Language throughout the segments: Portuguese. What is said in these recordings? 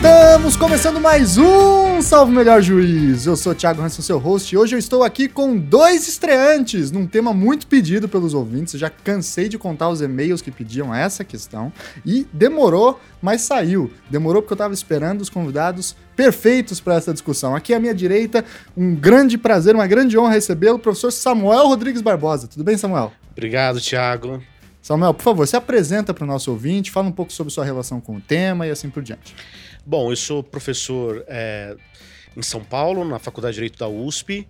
Estamos começando mais um Salve Melhor Juiz. Eu sou o Thiago Hanson, seu host, e hoje eu estou aqui com dois estreantes num tema muito pedido pelos ouvintes. Eu já cansei de contar os e-mails que pediam essa questão e demorou, mas saiu. Demorou porque eu estava esperando os convidados perfeitos para essa discussão. Aqui à minha direita, um grande prazer, uma grande honra recebê-lo, o professor Samuel Rodrigues Barbosa. Tudo bem, Samuel? Obrigado, Thiago. Samuel, por favor, se apresenta para o nosso ouvinte, fala um pouco sobre sua relação com o tema e assim por diante. Bom, eu sou professor é, em São Paulo, na Faculdade de Direito da USP.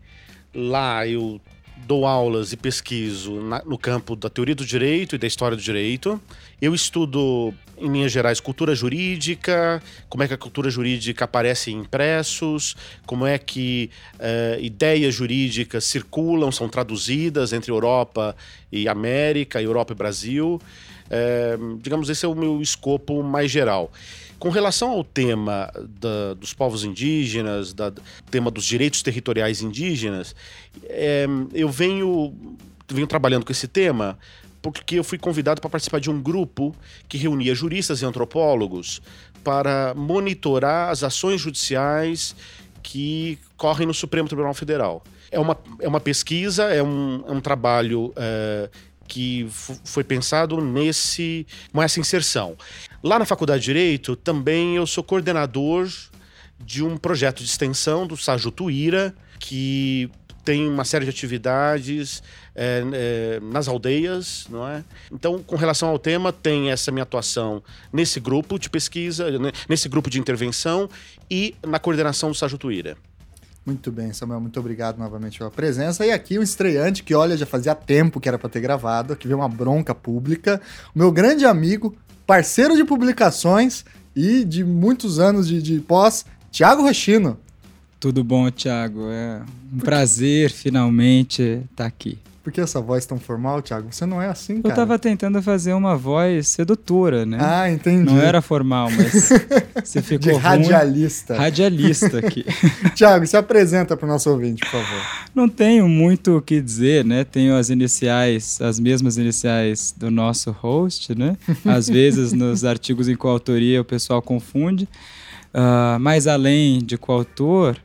Lá eu dou aulas e pesquiso na, no campo da teoria do direito e da história do direito. Eu estudo, em linhas gerais, cultura jurídica, como é que a cultura jurídica aparece em impressos, como é que é, ideias jurídicas circulam, são traduzidas entre Europa e América, Europa e Brasil. É, digamos, esse é o meu escopo mais geral. Com relação ao tema da, dos povos indígenas, da, tema dos direitos territoriais indígenas, é, eu venho, venho trabalhando com esse tema porque eu fui convidado para participar de um grupo que reunia juristas e antropólogos para monitorar as ações judiciais que correm no Supremo Tribunal Federal. É uma, é uma pesquisa, é um, é um trabalho é, que foi pensado nesse, com essa inserção. Lá na Faculdade de Direito, também eu sou coordenador de um projeto de extensão do Sajutuíra, que tem uma série de atividades é, é, nas aldeias, não é? Então, com relação ao tema, tem essa minha atuação nesse grupo de pesquisa, nesse grupo de intervenção e na coordenação do Sajutuíra. Muito bem, Samuel, muito obrigado novamente pela presença. E aqui um estreante que, olha, já fazia tempo que era para ter gravado, que veio uma bronca pública. O meu grande amigo, parceiro de publicações e de muitos anos de, de pós, Tiago Rochino. Tudo bom, Tiago? É um prazer finalmente estar tá aqui. Por que essa voz tão formal, Thiago? Você não é assim, cara. Eu tava tentando fazer uma voz sedutora, né? Ah, entendi. Não era formal, mas você ficou De radialista. Ruim. Radialista aqui. Thiago, se apresenta para o nosso ouvinte, por favor. Não tenho muito o que dizer, né? Tenho as iniciais, as mesmas iniciais do nosso host, né? Às vezes nos artigos em coautoria o pessoal confunde. Uh, mas além de coautor,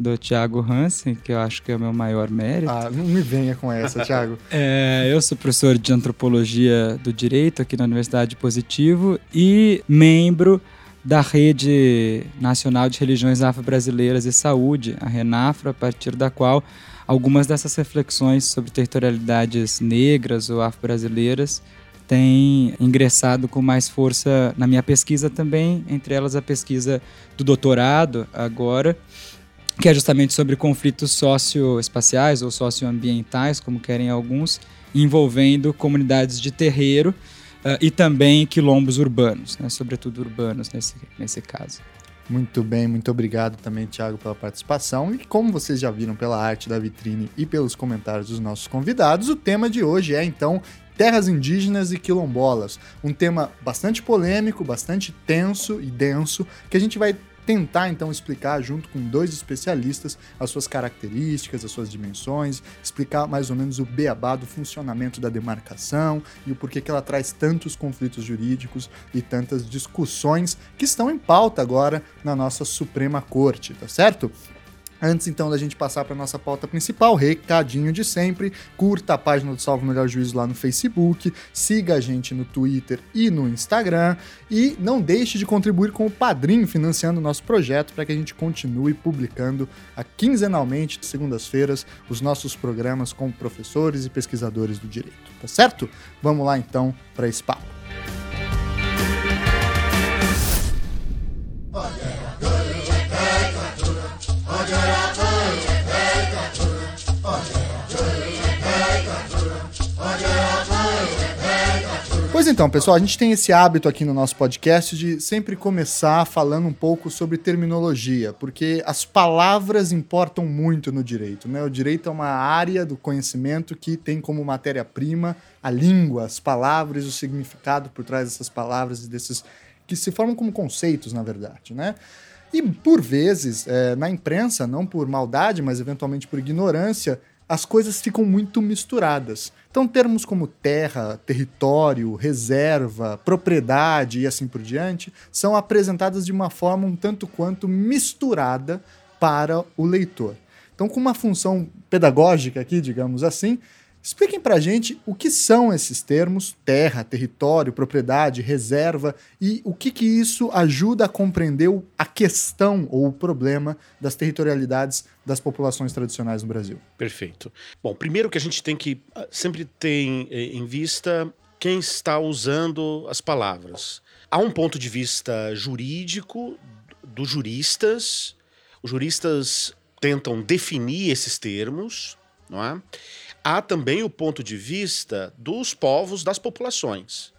do Thiago Hansen, que eu acho que é o meu maior mérito. Ah, não me venha com essa, Thiago. é, eu sou professor de antropologia do direito aqui na Universidade de Positivo e membro da Rede Nacional de Religiões Afro-Brasileiras e Saúde, a RENAFRA, a partir da qual algumas dessas reflexões sobre territorialidades negras ou afro-brasileiras têm ingressado com mais força na minha pesquisa também, entre elas a pesquisa do doutorado agora, que é justamente sobre conflitos socioespaciais ou socioambientais, como querem alguns, envolvendo comunidades de terreiro uh, e também quilombos urbanos, né, sobretudo urbanos nesse, nesse caso. Muito bem, muito obrigado também, Thiago, pela participação. E como vocês já viram pela arte da vitrine e pelos comentários dos nossos convidados, o tema de hoje é então terras indígenas e quilombolas. Um tema bastante polêmico, bastante tenso e denso, que a gente vai tentar então explicar junto com dois especialistas as suas características, as suas dimensões, explicar mais ou menos o beabá do funcionamento da demarcação e o porquê que ela traz tantos conflitos jurídicos e tantas discussões que estão em pauta agora na nossa Suprema Corte, tá certo? Antes então da gente passar para nossa pauta principal, recadinho de sempre, curta a página do Salvo Melhor Juízo lá no Facebook, siga a gente no Twitter e no Instagram e não deixe de contribuir com o Padrim financiando o nosso projeto para que a gente continue publicando a, quinzenalmente, segundas-feiras, os nossos programas com professores e pesquisadores do direito, tá certo? Vamos lá então para esse papo. Pois então, pessoal, a gente tem esse hábito aqui no nosso podcast de sempre começar falando um pouco sobre terminologia, porque as palavras importam muito no direito, né? O direito é uma área do conhecimento que tem como matéria-prima a língua, as palavras, o significado por trás dessas palavras e desses que se formam como conceitos, na verdade, né? E por vezes, é, na imprensa, não por maldade, mas eventualmente por ignorância, as coisas ficam muito misturadas. Então, termos como terra, território, reserva, propriedade e assim por diante são apresentadas de uma forma um tanto quanto misturada para o leitor. Então, com uma função pedagógica aqui, digamos assim, Expliquem para a gente o que são esses termos, terra, território, propriedade, reserva, e o que, que isso ajuda a compreender a questão ou o problema das territorialidades das populações tradicionais no Brasil. Perfeito. Bom, primeiro que a gente tem que ah, sempre ter em vista quem está usando as palavras. Há um ponto de vista jurídico dos juristas, os juristas tentam definir esses termos, não é? Há também o ponto de vista dos povos, das populações.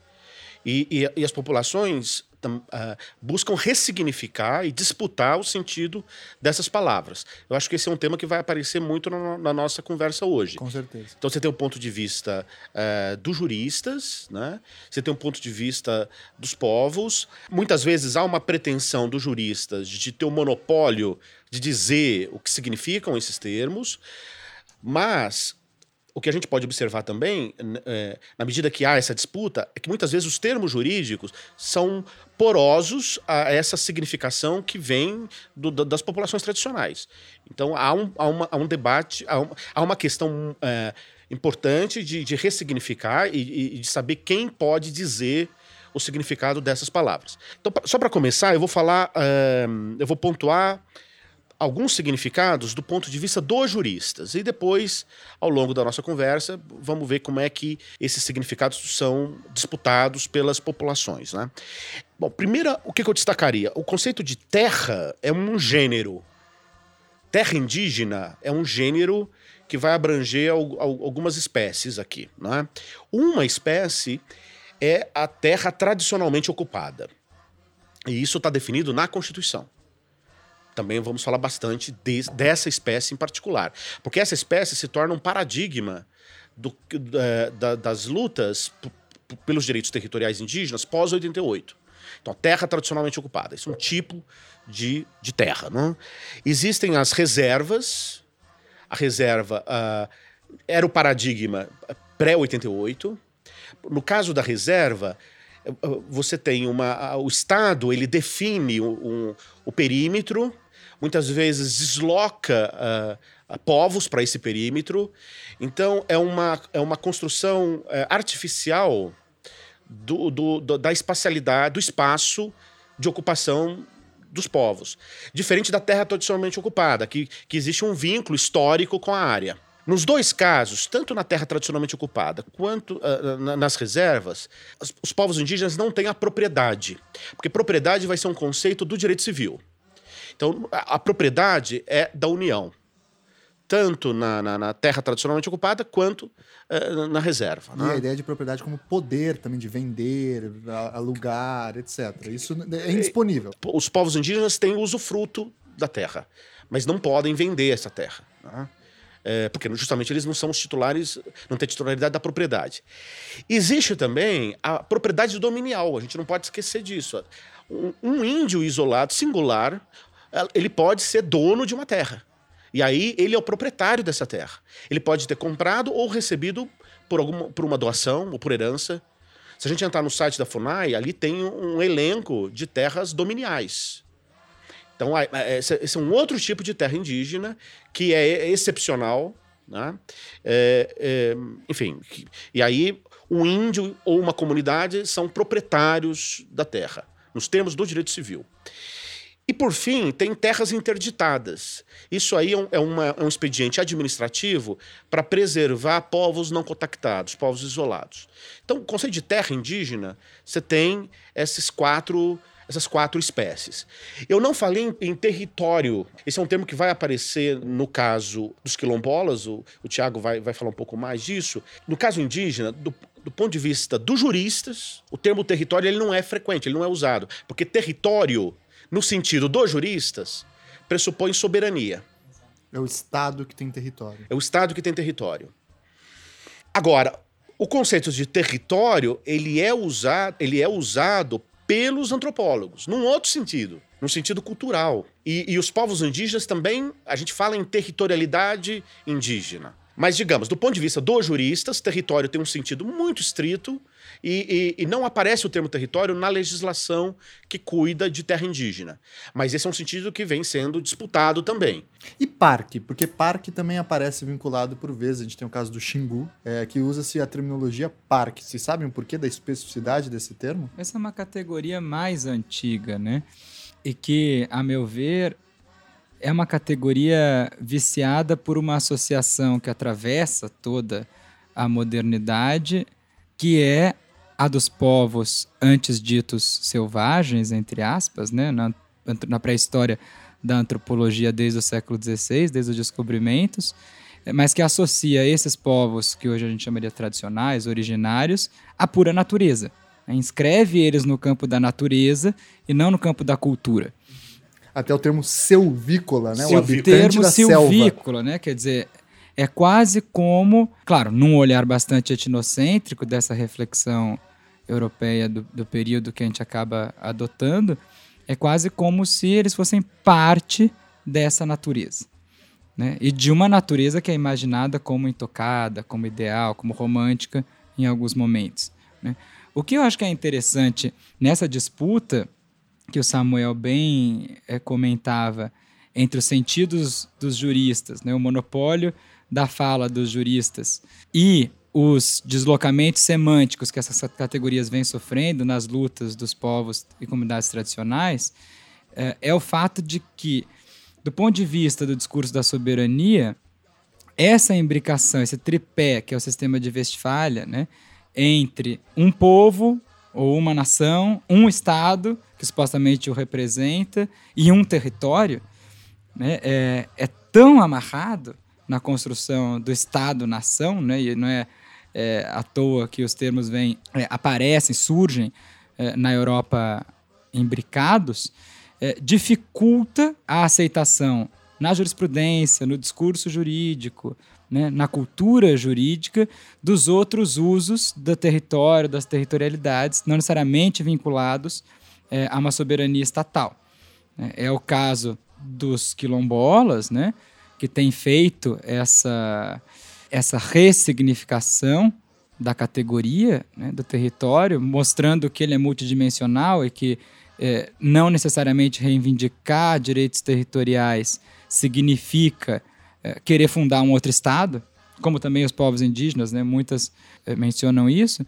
E, e, e as populações tam, uh, buscam ressignificar e disputar o sentido dessas palavras. Eu acho que esse é um tema que vai aparecer muito na, na nossa conversa hoje. Com certeza. Então você tem o ponto de vista uh, dos juristas, né? você tem um ponto de vista dos povos. Muitas vezes há uma pretensão dos juristas de ter o um monopólio de dizer o que significam esses termos, mas o que a gente pode observar também, é, na medida que há essa disputa, é que muitas vezes os termos jurídicos são porosos a essa significação que vem do, das populações tradicionais. Então há um, há uma, há um debate, há, há uma questão é, importante de, de ressignificar e, e, de saber quem pode dizer o significado dessas palavras. Então, só para começar, eu vou falar, é, eu vou pontuar alguns significados do ponto de vista dos juristas. E depois, ao longo da nossa conversa, vamos ver como é que esses significados são disputados pelas populações. Né? Bom, primeiro, o que eu destacaria? O conceito de terra é um gênero. Terra indígena é um gênero que vai abranger algumas espécies aqui. Né? Uma espécie é a terra tradicionalmente ocupada. E isso está definido na Constituição também vamos falar bastante de, dessa espécie em particular. Porque essa espécie se torna um paradigma do, é, da, das lutas pelos direitos territoriais indígenas pós-88. Então, terra tradicionalmente ocupada. Isso é um tipo de, de terra. Né? Existem as reservas. A reserva uh, era o paradigma pré-88. No caso da reserva, você tem uma. O Estado ele define um, o perímetro muitas vezes desloca uh, povos para esse perímetro. Então, é uma, é uma construção uh, artificial do, do, do, da espacialidade, do espaço de ocupação dos povos. Diferente da terra tradicionalmente ocupada, que, que existe um vínculo histórico com a área. Nos dois casos, tanto na terra tradicionalmente ocupada quanto uh, nas reservas, os, os povos indígenas não têm a propriedade, porque propriedade vai ser um conceito do direito civil. Então, a, a propriedade é da União, tanto na, na, na terra tradicionalmente ocupada quanto uh, na reserva. E né? a ideia de propriedade como poder também, de vender, alugar, etc. Isso é indisponível. Os povos indígenas têm usufruto da terra, mas não podem vender essa terra. Né? É, porque justamente eles não são os titulares, não têm titularidade da propriedade. Existe também a propriedade dominial, a gente não pode esquecer disso. Um, um índio isolado, singular, ele pode ser dono de uma terra. E aí ele é o proprietário dessa terra. Ele pode ter comprado ou recebido por, alguma, por uma doação ou por herança. Se a gente entrar no site da FUNAI, ali tem um elenco de terras dominiais. Então, esse é um outro tipo de terra indígena que é excepcional. Né? É, é, enfim, e aí o índio ou uma comunidade são proprietários da terra, nos termos do direito civil. E, por fim, tem terras interditadas. Isso aí é um, é uma, é um expediente administrativo para preservar povos não contactados, povos isolados. Então, o conceito de terra indígena, você tem esses quatro essas quatro espécies. Eu não falei em, em, território. Esse é um termo que vai aparecer no caso dos quilombolas, o, o Tiago vai, vai falar um pouco mais disso. No caso indígena, do, do ponto de vista dos juristas, o termo território ele não é frequente, ele não é usado. Porque território no sentido dos juristas, pressupõe soberania. É o Estado que tem território. É o Estado que tem território. Agora, o conceito de território ele é usado, ele é usado pelos antropólogos, num outro sentido, no sentido cultural. E, e, os povos indígenas também, a gente fala em territorialidade indígena. Mas, digamos, do ponto de vista dos juristas, território tem um sentido muito estrito e, e, e, não aparece o termo território na legislação que cuida de terra indígena. Mas esse é um sentido que vem sendo disputado também. E parque? Porque parque também aparece vinculado por vezes. A gente tem o caso do Xingu, é, que usa-se a terminologia parque. Vocês sabem o porquê da especificidade desse termo? Essa é uma categoria mais antiga, né? E que, a meu ver, é uma categoria viciada por uma associação que atravessa toda a modernidade, que é a dos povos antes ditos selvagens, entre aspas, né? na, na pré-história da antropologia desde o século XVI, desde os descobrimentos, mas que associa esses povos que hoje a gente chamaria tradicionais, originários, à pura natureza. Inscreve eles no campo da natureza e não no campo da cultura até o termo selvícola, né? O habitante termo da silvícola, selva. né? Quer dizer, é quase como, claro, num olhar bastante etnocêntrico dessa reflexão europeia do, do período que a gente acaba adotando, é quase como se eles fossem parte dessa natureza. Né? E de uma natureza que é imaginada como intocada, como ideal, como romântica em alguns momentos. Né? O que eu acho que é interessante nessa disputa que o Samuel bem é, comentava entre os sentidos dos juristas, né, o monopólio da fala dos juristas e os deslocamentos semânticos que essas categorias vêm sofrendo nas lutas dos povos e comunidades tradicionais, é, é o fato de que, do ponto de vista do discurso da soberania, essa imbricação, esse tripé, que é o sistema de Westfália, né, entre um povo ou uma nação, um Estado, que supostamente o representa, e um território, né, é, é tão amarrado na construção do Estado-nação, né, e não é, é, à toa que os termos vêm, é, aparecem, surgem é, na Europa imbricados, é, dificulta a aceitação na jurisprudência, no discurso jurídico, né, na cultura jurídica dos outros usos do território, das territorialidades, não necessariamente vinculados é, a uma soberania estatal. É, é o caso dos quilombolas, né, que tem feito essa, essa ressignificação da categoria né, do território, mostrando que ele é multidimensional e que é, não necessariamente reivindicar direitos territoriais significa é, querer fundar um outro estado, como também os povos indígenas, né, muitas é, mencionam isso.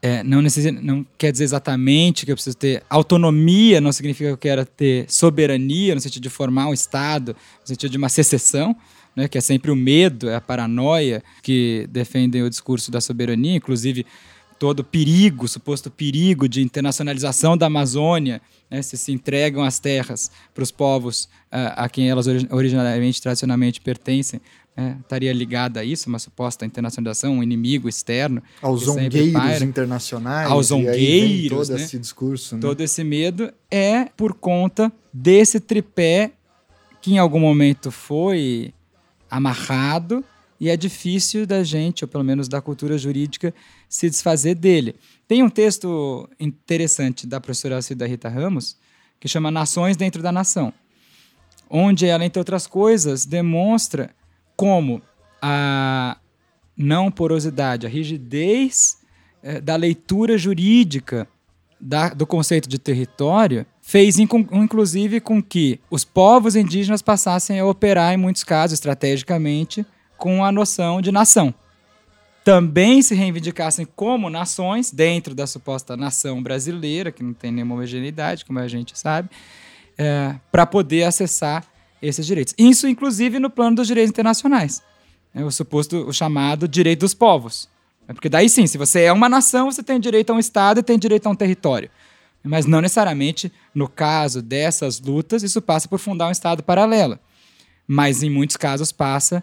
É, não, não quer dizer exatamente que eu preciso ter autonomia, não significa que eu quero ter soberania, no sentido de formar um Estado, no sentido de uma secessão, né, que é sempre o medo, é a paranoia que defendem o discurso da soberania, inclusive todo o perigo, suposto perigo de internacionalização da Amazônia, né, se se entregam as terras para os povos uh, a quem elas originariamente, tradicionalmente pertencem, né, estaria ligada a isso, uma suposta internacionalização, um inimigo externo. Aos zongueiros internacionais. Aos zongueiros. todo né, esse discurso. Né? Todo esse medo é por conta desse tripé que em algum momento foi amarrado e é difícil da gente, ou pelo menos da cultura jurídica, se desfazer dele. Tem um texto interessante da professora Cida Rita Ramos, que chama Nações Dentro da Nação, onde ela, entre outras coisas, demonstra como a não porosidade, a rigidez é, da leitura jurídica da, do conceito de território fez, inclusive, com que os povos indígenas passassem a operar, em muitos casos, estrategicamente, com a noção de nação. Também se reivindicassem como nações, dentro da suposta nação brasileira, que não tem nenhuma homogeneidade, como a gente sabe, é, para poder acessar esses direitos. Isso, inclusive, no plano dos direitos internacionais. É o suposto, o chamado direito dos povos. É porque daí sim, se você é uma nação, você tem direito a um Estado e tem direito a um território. Mas não necessariamente, no caso dessas lutas, isso passa por fundar um Estado paralelo. Mas em muitos casos passa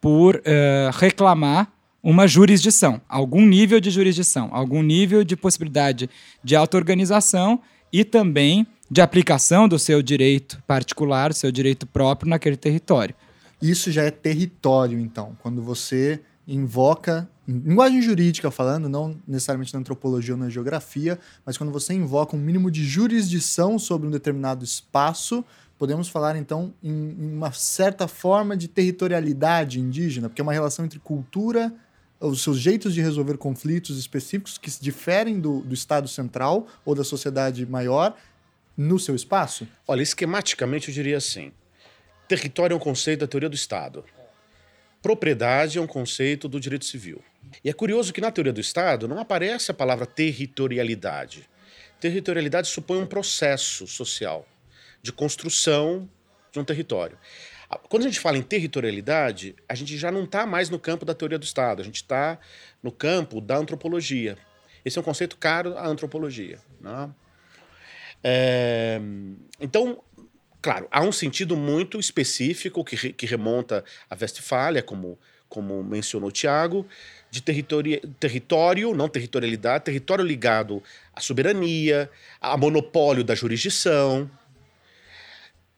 por uh, reclamar uma jurisdição, algum nível de jurisdição, algum nível de possibilidade de auto-organização e também de aplicação do seu direito particular, do seu direito próprio naquele território. Isso já é território, então, quando você invoca, em linguagem jurídica falando, não necessariamente na antropologia ou na geografia, mas quando você invoca um mínimo de jurisdição sobre um determinado espaço podemos falar então em, uma certa forma de territorialidade indígena, porque é uma relação entre cultura, os seus jeitos de resolver conflitos específicos que diferem do, do Estado central ou da sociedade maior no seu espaço? Olha, esquematicamente eu diria assim: território é um conceito da teoria do Estado. Propriedade é um conceito do direito civil. E é curioso que na teoria do Estado não aparece a palavra territorialidade. Territorialidade supõe um processo social de construção de um território. Quando a gente fala em territorialidade, a gente já não está mais no campo da teoria do Estado, a gente está no campo da antropologia. Esse é um conceito caro à antropologia. Né? É, então, claro, há um sentido muito específico que, que remonta à Westfália, como, como mencionou Tiago, de território, não territorialidade, território ligado à soberania, a monopólio da jurisdição.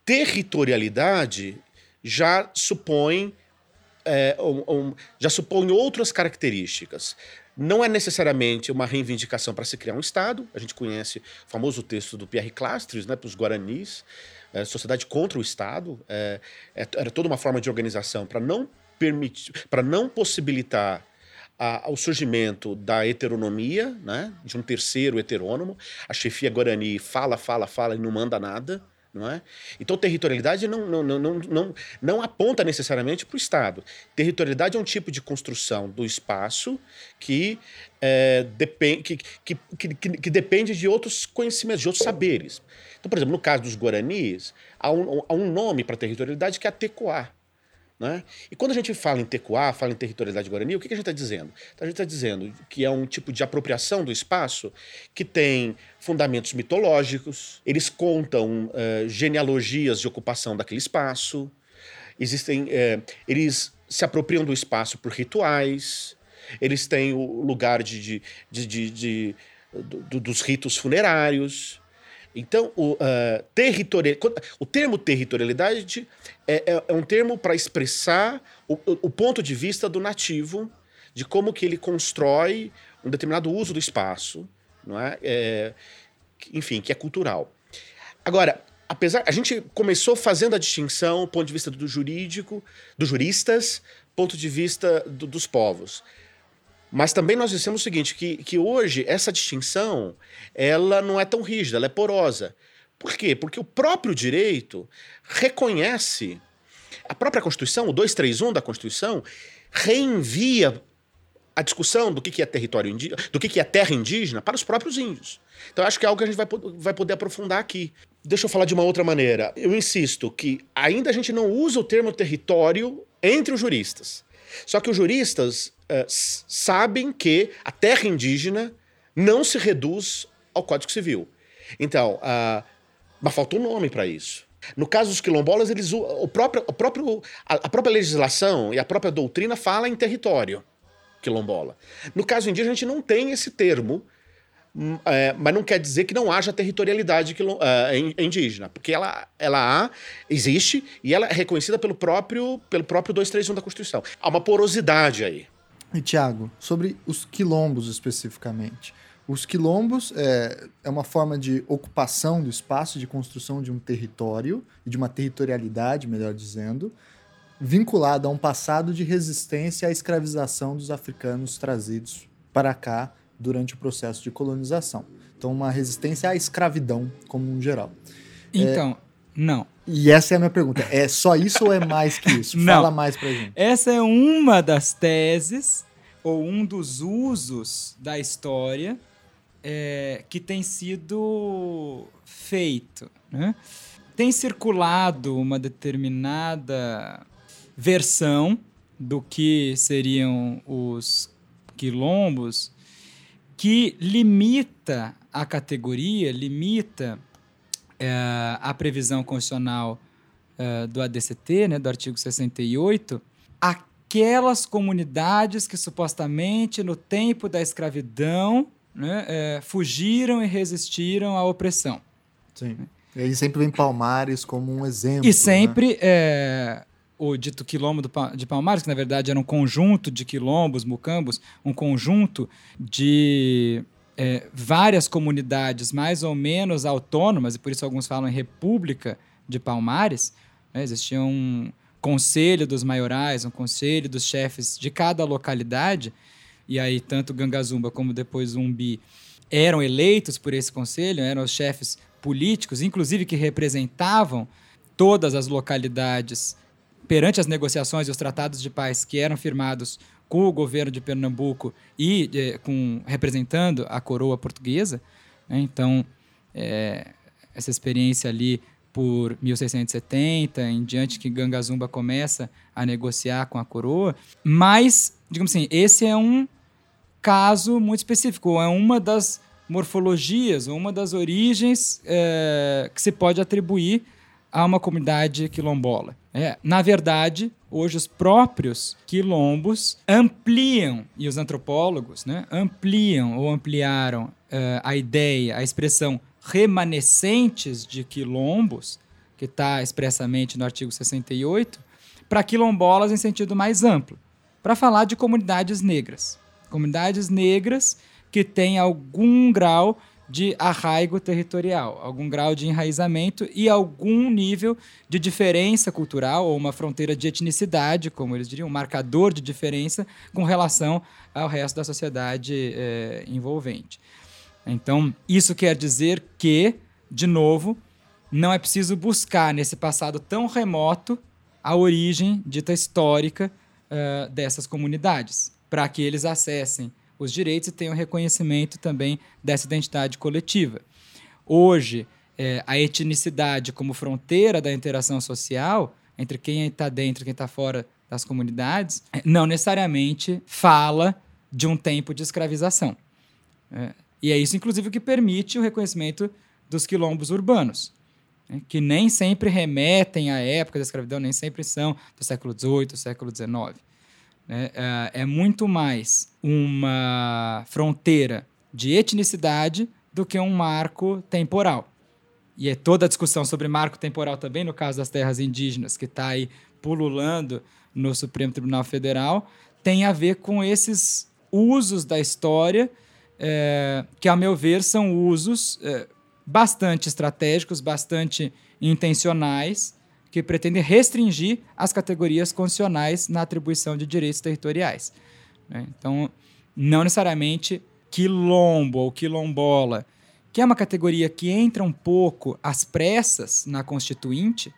Territorialidade já supõe é, um, um, já supõe outras características. Não é necessariamente uma reivindicação para se criar um Estado. A gente conhece o famoso texto do Pierre Clastres, né, para os Guaranis, é, Sociedade contra o Estado. É, é era toda uma forma de organização para não permitir, para não possibilitar a, o surgimento da heteronomia, né, de um terceiro heterônomo. A chefia Guarani fala, fala, fala e não manda nada. Não é? Então, territorialidade não, não, não, não, não, não aponta necessariamente para o Estado. Territorialidade é um tipo de construção do espaço que, é, depend, que, que, que, que, depende de outros conhecimentos, de outros saberes. Então, por exemplo, no caso dos Guaranis, há um, há um nome para territorialidade que é a. Né? E quando a gente fala em tecuá, fala em territorialidade guarani, o que, que a gente está dizendo? Então, a gente está dizendo que é um tipo de apropriação do espaço que tem fundamentos mitológicos, eles contam uh, genealogias de ocupação daquele espaço, existem, uh, eles se apropriam do espaço por rituais, eles têm o lugar de, de, de, de, do, dos ritos funerários, então, o, uh, o termo territorialidade é, é, é um termo para expressar o, o, ponto de vista do nativo, de como que ele constrói um determinado uso do espaço, não é? é enfim, que é cultural. Agora, apesar a gente começou fazendo a distinção, ponto de vista do jurídico, dos juristas, ponto de vista do, dos povos. Mas também nós dissemos o seguinte, que, que hoje essa distinção ela não é tão rígida, ela é porosa. Por quê? Porque o próprio direito reconhece, a própria Constituição, o 231 da Constituição, reenvia a discussão do que é território do que é terra indígena para os próprios índios. Então acho que é algo que a gente vai, vai poder aprofundar aqui. Deixa eu falar de uma outra maneira. Eu insisto que ainda a gente não usa o termo território entre os juristas. Só que os juristas uh, sabem que a terra indígena não se reduz ao Código Civil. Então, uh, mas falta um nome para isso. No caso dos quilombolas, eles, o próprio, o próprio, a, própria legislação e a própria doutrina fala em território quilombola. No caso indígena, a gente não tem esse termo, é, mas não quer dizer que não haja territorialidade é, indígena, porque ela, ela há, existe e ela é reconhecida pelo próprio, pelo próprio 231 da Constituição. Há uma porosidade aí. E, Tiago, sobre os quilombos especificamente. Os quilombos é, é uma forma de ocupação do espaço, de construção de um território, e de uma territorialidade, melhor dizendo, vinculada a um passado de resistência à escravização dos africanos trazidos para cá durante o processo de colonização. Então, uma resistência à escravidão, como um geral. Então, é, não. E essa é a minha pergunta. É só isso ou é mais que isso? Não. Fala mais pra gente. Essa é uma das teses ou um dos usos da história é, que tem sido feito. Né? Tem circulado uma determinada versão do que seriam os quilombos que limita a categoria, limita é, a previsão constitucional é, do ADCT, né, do artigo 68, aquelas comunidades que supostamente no tempo da escravidão né, é, fugiram e resistiram à opressão. Sim. E aí sempre vem Palmares como um exemplo. E né? sempre né? é, o dito quilombo de Palmares, que na verdade era um conjunto de quilombos, mucambos, um conjunto de é, várias comunidades mais ou menos autônomas, e por isso alguns falam em república de Palmares, né, existia um conselho dos maiorais, um conselho dos chefes de cada localidade, e aí tanto Gangazumba como depois Umbi eram eleitos por esse conselho, eram os chefes políticos, inclusive que representavam todas as localidades perante as negociações e os tratados de paz que eram firmados com o governo de Pernambuco e eh, com representando a coroa portuguesa. Né? Então, é, essa experiência ali por 1670 em diante que Gangazumba começa a negociar com a coroa, mas, digamos assim, esse é um caso muito específico, é uma das morfologias, uma das origens é, que se pode atribuir a uma comunidade quilombola. É, na verdade, hoje os próprios quilombos ampliam, e os antropólogos né, ampliam ou ampliaram uh, a ideia, a expressão remanescentes de quilombos, que está expressamente no artigo 68, para quilombolas em sentido mais amplo, para falar de comunidades negras. Comunidades negras que têm algum grau de arraigo territorial, algum grau de enraizamento e algum nível de diferença cultural ou uma fronteira de etnicidade, como eles diriam, um marcador de diferença com relação ao resto da sociedade é, envolvente. Então, isso quer dizer que, de novo, não é preciso buscar nesse passado tão remoto a origem dita histórica uh, dessas comunidades, para que eles acessem os direitos e tenham reconhecimento também dessa identidade coletiva. Hoje, é, a etnicidade como fronteira da interação social entre quem está dentro e quem está fora das comunidades é, não necessariamente fala de um tempo de escravização. É, e é isso, inclusive, que permite o reconhecimento dos quilombos urbanos, né, que nem sempre remetem à época da escravidão, nem sempre são do século XVIII, século XIX. Né? É, é muito mais uma fronteira de etnicidade do que um marco temporal. E é toda a discussão sobre marco temporal também, no caso das terras indígenas, que está aí pululando no Supremo Tribunal Federal, tem a ver com esses usos da história, é, que, a meu ver, são usos é, bastante estratégicos, bastante intencionais, que pretendem restringir as categorias constitucionais na atribuição de direitos territoriais. Né? Então, não necessariamente quilombo ou quilombola, que é uma categoria que entra um pouco às pressas na Constituinte,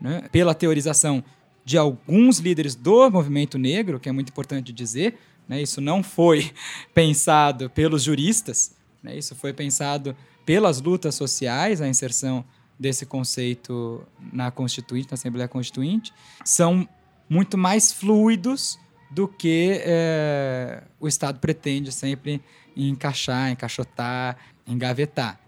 né? pela teorização de alguns líderes do movimento negro, que é muito importante dizer, né? isso não foi pensado pelos juristas, né? isso foi pensado pelas lutas sociais, a inserção desse conceito na Constituinte, na Assembleia Constituinte, são muito mais fluidos do que é, o Estado pretende sempre encaixar, encaixotar, engavetar.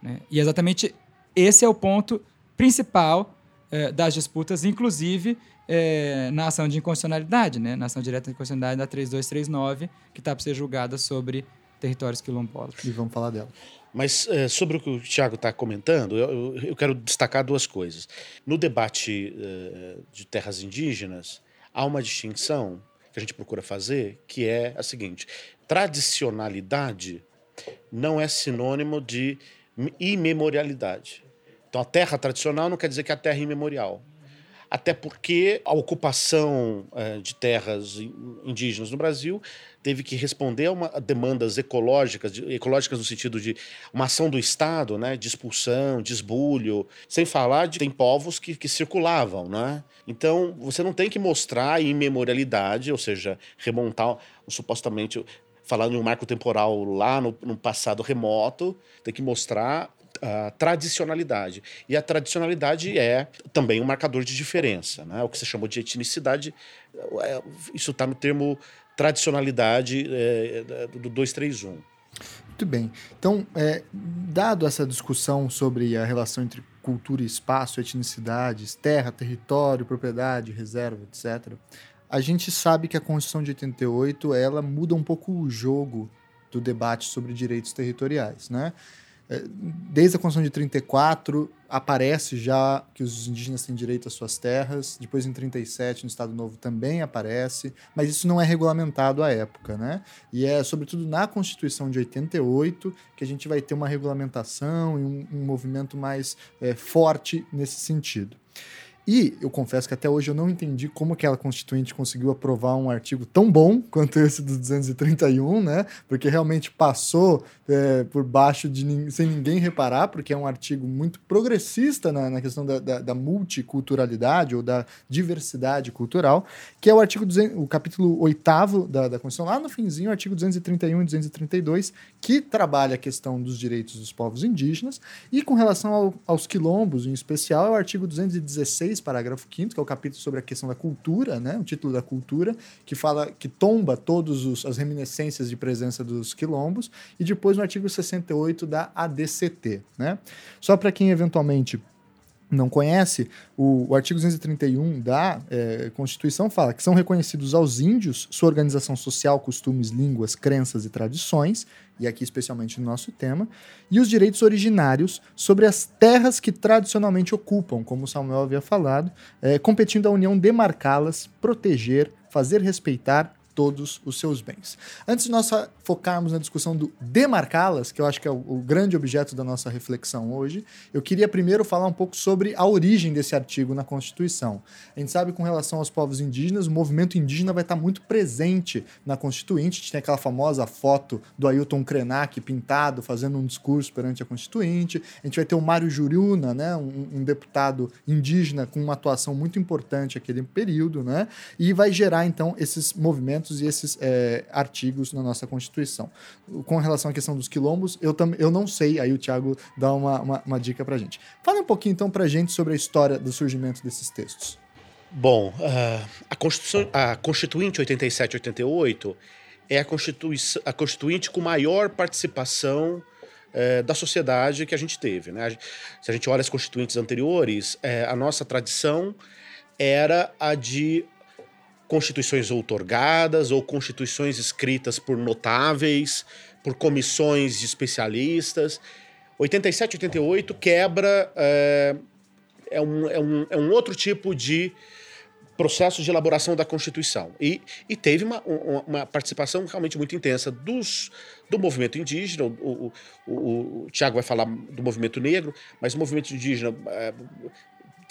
Né? E exatamente esse é o ponto principal é, das disputas, inclusive é, na ação de inconstitucionalidade, né? na ação direta de inconstitucionalidade da 3239, que está para ser julgada sobre territórios quilombolas. E vamos falar dela. Mas é, sobre o que o Tiago está comentando, eu, eu, quero destacar duas coisas. No debate é, de terras indígenas, há uma distinção que a gente procura fazer, que é a seguinte: tradicionalidade não é sinônimo de imemorialidade. Então, a terra tradicional não quer dizer que é a terra imemorial até porque a ocupação é, de terras indígenas no Brasil teve que responder a, uma, a demandas ecológicas, de, ecológicas no sentido de uma ação do Estado, né, de expulsão, desbulho, sem falar de tem povos que, que circulavam, né? Então você não tem que mostrar imemorialidade, ou seja, remontar supostamente falando em um marco temporal lá no, no passado remoto, tem que mostrar a tradicionalidade. E a tradicionalidade é também um marcador de diferença. Né? O que você chamou de etnicidade, é, isso está no termo tradicionalidade é, do 231. Muito bem. Então, é, dado essa discussão sobre a relação entre cultura e espaço, etnicidades, terra, território, propriedade, reserva, etc., a gente sabe que a Constituição de 88 ela muda um pouco o jogo do debate sobre direitos territoriais, né? Desde a Constituição de 34 aparece já que os indígenas têm direito às suas terras, depois em 37 no Estado Novo também aparece, mas isso não é regulamentado à época, né? E é sobretudo na Constituição de 88 que a gente vai ter uma regulamentação e um, um movimento mais é, forte nesse sentido. E eu confesso que até hoje eu não entendi como aquela constituinte conseguiu aprovar um artigo tão bom quanto esse do 231, né? Porque realmente passou é, por baixo de sem ninguém reparar, porque é um artigo muito progressista na, na questão da, da, da, multiculturalidade ou da diversidade cultural, que é o artigo 200, o capítulo 8 da, da Constituição, lá no finzinho, o artigo 231 e 232, que trabalha a questão dos direitos dos povos indígenas, e com relação ao, aos quilombos, em especial, é o artigo 216 3, parágrafo 5 que é o capítulo sobre a questão da cultura, né? o título da cultura, que fala que tomba todas as reminiscências de presença dos quilombos, e depois no artigo 68 da ADCT. Né? Só para quem eventualmente não conhece, o, o artigo 231 da é, Constituição fala que são reconhecidos aos índios sua organização social, costumes, línguas, crenças e tradições, e aqui especialmente no nosso tema, e os direitos originários sobre as terras que tradicionalmente ocupam, como Samuel havia falado, é, competindo à União demarcá-las, proteger, fazer respeitar todos os seus bens. Antes de nós focarmos na discussão do demarcá-las, que eu acho que é o, o, grande objeto da nossa reflexão hoje, eu queria primeiro falar um pouco sobre a origem desse artigo na Constituição. A gente sabe com relação aos povos indígenas, o movimento indígena vai estar muito presente na Constituinte. A gente tem aquela famosa foto do Ailton Krenak pintado, fazendo um discurso perante a Constituinte. A gente vai ter o Mário Juriuna, né, um, um deputado indígena com uma atuação muito importante naquele período, né, e vai gerar então esses movimentos e esses é, artigos na nossa Constituição. Com relação à questão dos quilombos, eu, tam, eu não sei, aí o Tiago dá uma, uma, uma dica para gente. Fala um pouquinho então para gente sobre a história do surgimento desses textos. Bom, uh, a, Constituição, a Constituinte 87-88 é a, Constituição, a Constituinte com maior participação uh, da sociedade que a gente teve. Né? Se a gente olha as constituintes anteriores, uh, a nossa tradição era a de constituições outorgadas ou constituições escritas por notáveis, por comissões de especialistas. 87 88 quebra. É, é, um, é, um, é um outro tipo de processo de elaboração da Constituição. E, e teve uma, uma, uma, participação realmente muito intensa dos, do movimento indígena. O, o, o, o Tiago vai falar do movimento negro, mas o movimento indígena é,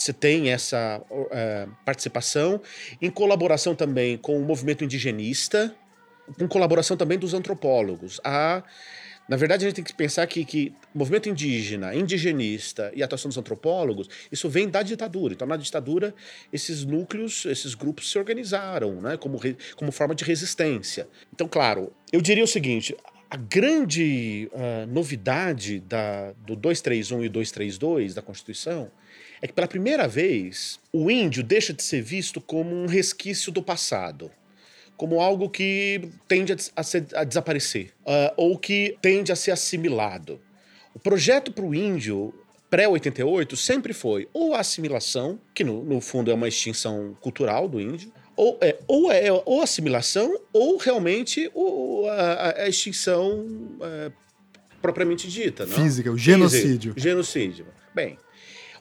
você tem essa uh, participação, em colaboração também com o movimento indigenista, com colaboração também dos antropólogos. Na verdade, a gente tem que pensar que, que movimento indígena, indigenista e atuação dos antropólogos, isso vem da ditadura. Então, na ditadura, esses núcleos, esses grupos se organizaram né, como, como forma de resistência. Então, claro, eu diria o seguinte: a grande uh, novidade da, do 231 e 232 da Constituição é que pela primeira vez o índio deixa de ser visto como um resquício do passado, como algo que tende a, a, ser, a desaparecer uh, ou que tende a ser assimilado. O projeto para o índio pré-88 sempre foi ou a assimilação, que no, no, fundo é uma extinção cultural do índio, ou é ou, é, ou assimilação ou realmente o, a, a, extinção é, propriamente dita. Não? Física, o genocídio. Física, genocídio. Bem,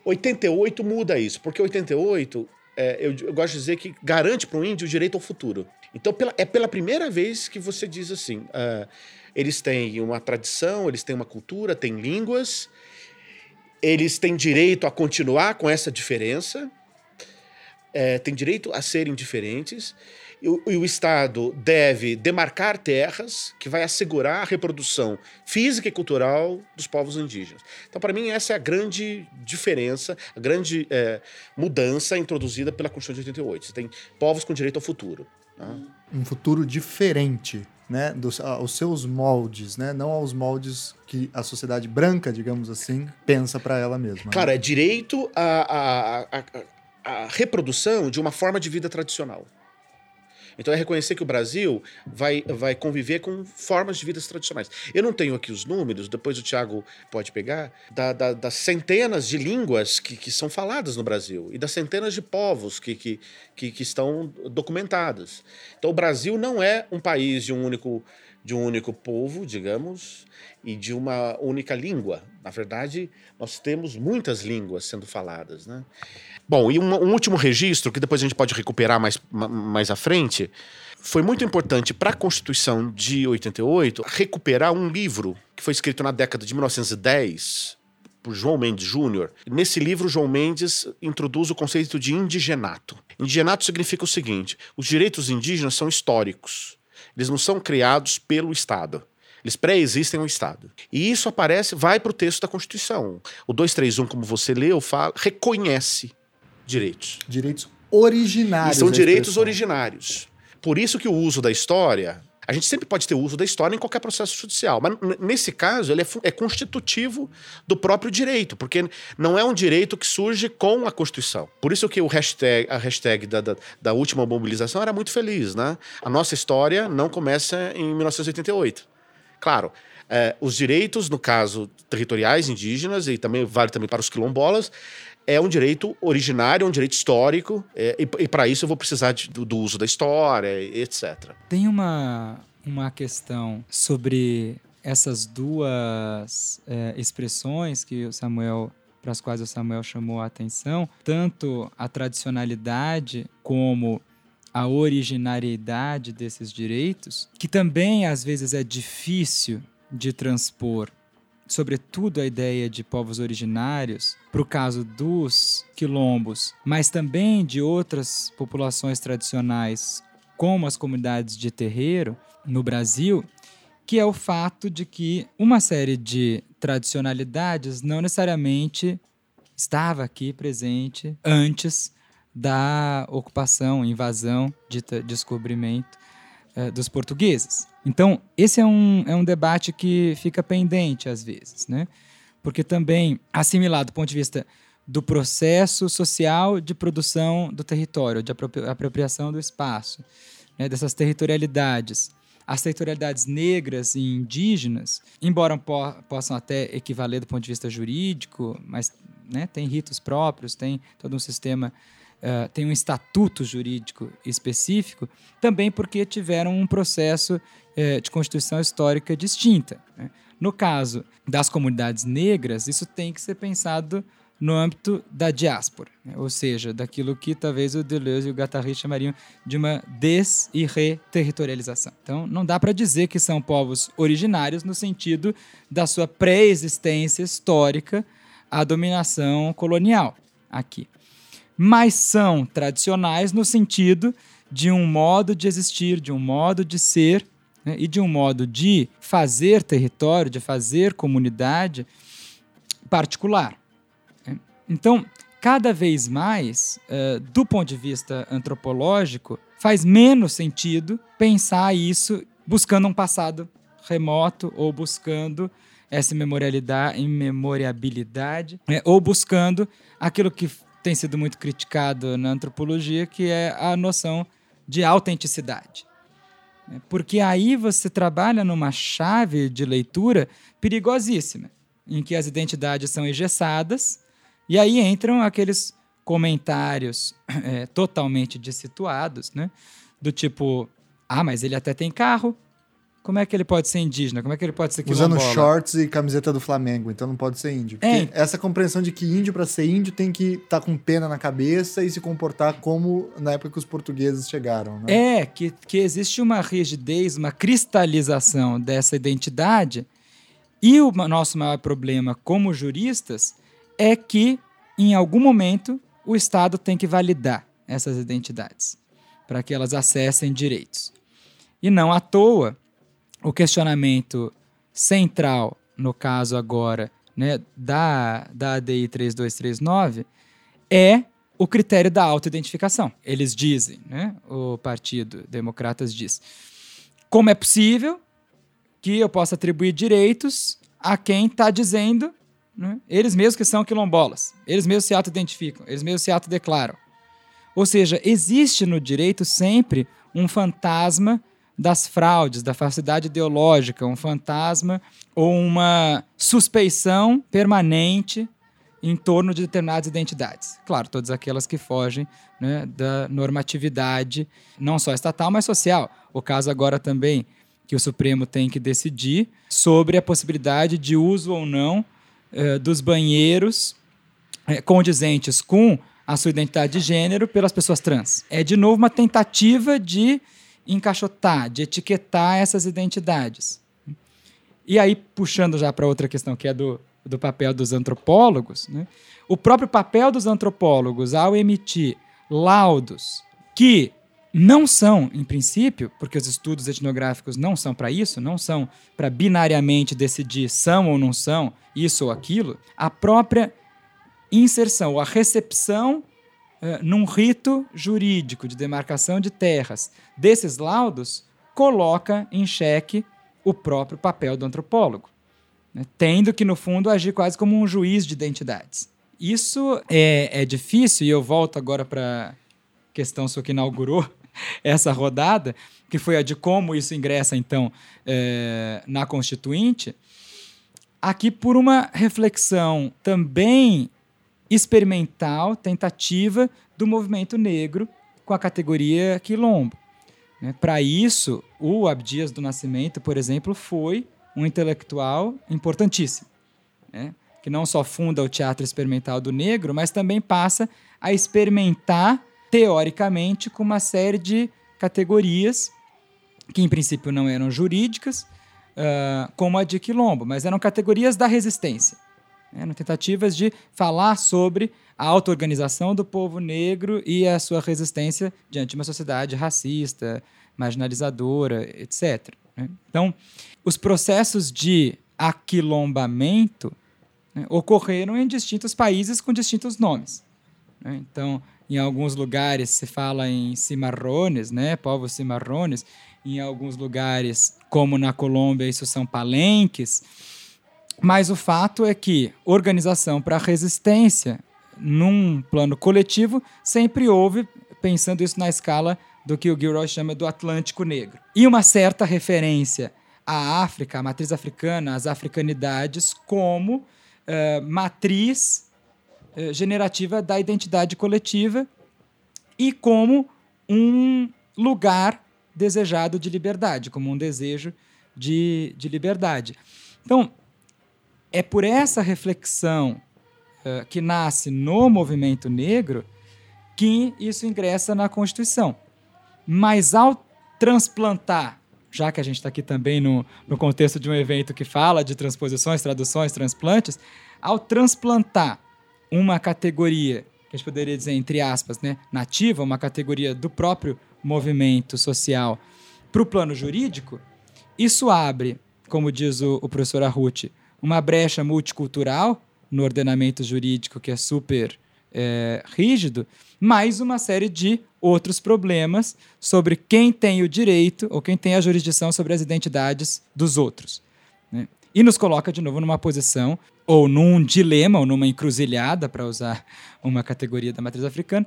88 muda isso, porque 88, é, eu, eu gosto de dizer que garante para o índio o direito ao futuro. Então, pela, é pela primeira vez que você diz assim: uh, eles têm uma tradição, eles têm uma cultura, têm línguas, eles têm direito a continuar com essa diferença, é, têm direito a serem diferentes, e o, Estado deve demarcar terras que vai assegurar a reprodução física e cultural dos povos indígenas. Então, para mim, essa é a grande diferença, a grande é, mudança introduzida pela Constituição de 88. Você tem povos com direito ao futuro. Né? Um futuro diferente. Né, dos, aos seus moldes, né, não aos moldes que a sociedade branca, digamos assim, pensa para ela mesma. Claro, né? é direito à, à, à, à reprodução de uma forma de vida tradicional. Então é reconhecer que o Brasil vai, vai conviver com formas de vidas tradicionais. Eu não tenho aqui os números, depois o Tiago pode pegar, da, da, das centenas de línguas que, que são faladas no Brasil e das centenas de povos que, que, que, que estão documentados. Então o Brasil não é um país de um único de um único povo, digamos, e de uma única língua. Na verdade, nós temos muitas línguas sendo faladas. Né? Bom, e um, um último registro, que depois a gente pode recuperar mais, mais à frente, foi muito importante para a Constituição de 88 recuperar um livro que foi escrito na década de 1910 por João Mendes Júnior. Nesse livro, João Mendes introduz o conceito de indigenato. Indigenato significa o seguinte: os direitos indígenas são históricos. Eles não são criados pelo Estado. Eles pré-existem ao Estado. E isso aparece, vai para o texto da Constituição. O 231, como você leu, fala, reconhece direitos. Direitos originários. E são direitos originários. Por isso que o uso da história a gente sempre pode ter uso da história em qualquer processo judicial, mas nesse caso ele é, é, constitutivo do próprio direito, porque não é um direito que surge com a Constituição. Por isso que o hashtag, a hashtag da, da, da última mobilização era muito feliz, né? A nossa história não começa em 1988. Claro, é, os direitos, no caso, territoriais indígenas, e também vale também para os quilombolas, é um direito originário, é um direito histórico, é, e, e para isso eu vou precisar de, do, do, uso da história, etc. Tem uma, uma questão sobre essas duas é, expressões que o Samuel para as quais o Samuel chamou a atenção, tanto a tradicionalidade como a originariedade desses direitos, que também às vezes é difícil de transpor sobretudo a ideia de povos originários, para o caso dos quilombos, mas também de outras populações tradicionais, como as comunidades de terreiro no Brasil, que é o fato de que uma série de tradicionalidades não necessariamente estava aqui presente antes da ocupação, invasão, dita descobrimento eh, dos portugueses. Então, esse é um, é um debate que fica pendente às vezes, né? Porque também, assimilado do ponto de vista do processo social de produção do território, de apropriação do espaço, né, dessas territorialidades. As territorialidades negras e indígenas, embora po possam até equivaler do ponto de vista jurídico, mas né, tem ritos próprios, tem todo um sistema uh, tem um estatuto jurídico específico, também porque tiveram um processo uh, de constituição histórica distinta. Né? No caso das comunidades negras, isso tem que ser pensado no âmbito da diáspora, né? ou seja, daquilo que talvez o Deleuze e o Guattari chamariam de uma des- e reterritorialização. Então, não dá para dizer que são povos originários no sentido da sua pré-existência histórica à dominação colonial aqui mas são tradicionais no sentido de um modo de existir, de um modo de ser né, e de um modo de fazer território, de fazer comunidade particular. Né. Então, cada vez mais, uh, do ponto de vista antropológico, faz menos sentido pensar isso buscando um passado remoto ou buscando essa imemoriabilidade, né, ou buscando aquilo que tem sido muito criticado na antropologia, que é a noção de autenticidade. Porque aí você trabalha numa chave de leitura perigosíssima, em que as identidades são engessadas, e aí entram aqueles comentários é, totalmente dissituados, né? do tipo, ah, mas ele até tem carro, como é que ele pode ser indígena? Como é que ele pode ser quilombola? Usando shorts e camiseta do Flamengo, então não pode ser índio. É. Essa compreensão de que índio, para ser índio, tem que estar tá com pena na cabeça e se comportar como na época que os portugueses chegaram. Né? É, que, que existe uma rigidez, uma cristalização dessa identidade. E o nosso maior problema como juristas é que, em algum momento, o Estado tem que validar essas identidades para que elas acessem direitos. E não à toa o questionamento central, no caso agora, né, da, da ADI 3239, é o critério da autoidentificação. Eles dizem, né, o Partido Democratas diz, como é possível que eu possa atribuir direitos a quem está dizendo, né, eles mesmos que são quilombolas, eles mesmos se autoidentificam, eles mesmos se autodeclaram. Ou seja, existe no direito sempre um fantasma das fraudes, da falsidade ideológica, um fantasma ou uma suspeição permanente em torno de determinadas identidades. Claro, todas aquelas que fogem né, da normatividade, não só estatal, mas social. O caso agora também que o Supremo tem que decidir sobre a possibilidade de uso ou não eh, dos banheiros eh, condizentes com a sua identidade de gênero pelas pessoas trans. É, de novo, uma tentativa de encaixotar, de etiquetar essas identidades. E aí, puxando já para outra questão, que é do, do papel dos antropólogos, né? o próprio papel dos antropólogos ao emitir laudos que não são, em princípio, porque os estudos etnográficos não são para isso, não são para binariamente decidir são ou não são isso ou aquilo, a própria inserção, a recepção num rito jurídico de demarcação de terras desses laudos coloca em xeque o próprio papel do antropólogo, né? tendo que, no fundo, agir quase como um juiz de identidades. Isso é, é difícil, e eu volto agora para a questão sua que inaugurou essa rodada, que foi a de como isso ingressa, então, é, na Constituinte, aqui por uma reflexão também experimental, tentativa do movimento negro com a categoria quilombo. Né? Para isso, o Abdias do Nascimento, por exemplo, foi um intelectual importantíssimo, né? que não só funda o Teatro Experimental do Negro, mas também passa a experimentar teoricamente com uma série de categorias que em princípio não eram jurídicas, uh, como a de quilombo, mas eram categorias da resistência. Eram tentativas de falar sobre a auto-organização do povo negro e a sua resistência diante de uma sociedade racista, marginalizadora, etc. Né? Então, os processos de aquilombamento né, ocorreram em distintos países com distintos nomes. Né? Então, em alguns lugares se fala em cimarrones, né, povos cimarrones. Em alguns lugares, como na Colômbia, isso são palenques. Mas o fato é que organização para resistência, num plano coletivo, sempre houve, pensando isso na escala do que o Gilroy chama do Atlântico Negro. E uma certa referência à África, à matriz africana, às africanidades, como uh, matriz uh, generativa da identidade coletiva e como um lugar desejado de liberdade, como um desejo de, de liberdade. Então, é por essa reflexão uh, que nasce no movimento negro que isso ingressa na Constituição. Mas ao transplantar, já que a gente está aqui também no, no contexto de um evento que fala de transposições, traduções, transplantes, ao transplantar uma categoria, que a gente poderia dizer, entre aspas, né, nativa, uma categoria do próprio movimento social, para o plano jurídico, isso abre, como diz o, o professor Arruti, uma brecha multicultural no ordenamento jurídico que é super é, rígido, mais uma série de outros problemas sobre quem tem o direito ou quem tem a jurisdição sobre as identidades dos outros. Né? E nos coloca de novo numa posição, ou num dilema, ou numa encruzilhada, para usar uma categoria da matriz africana,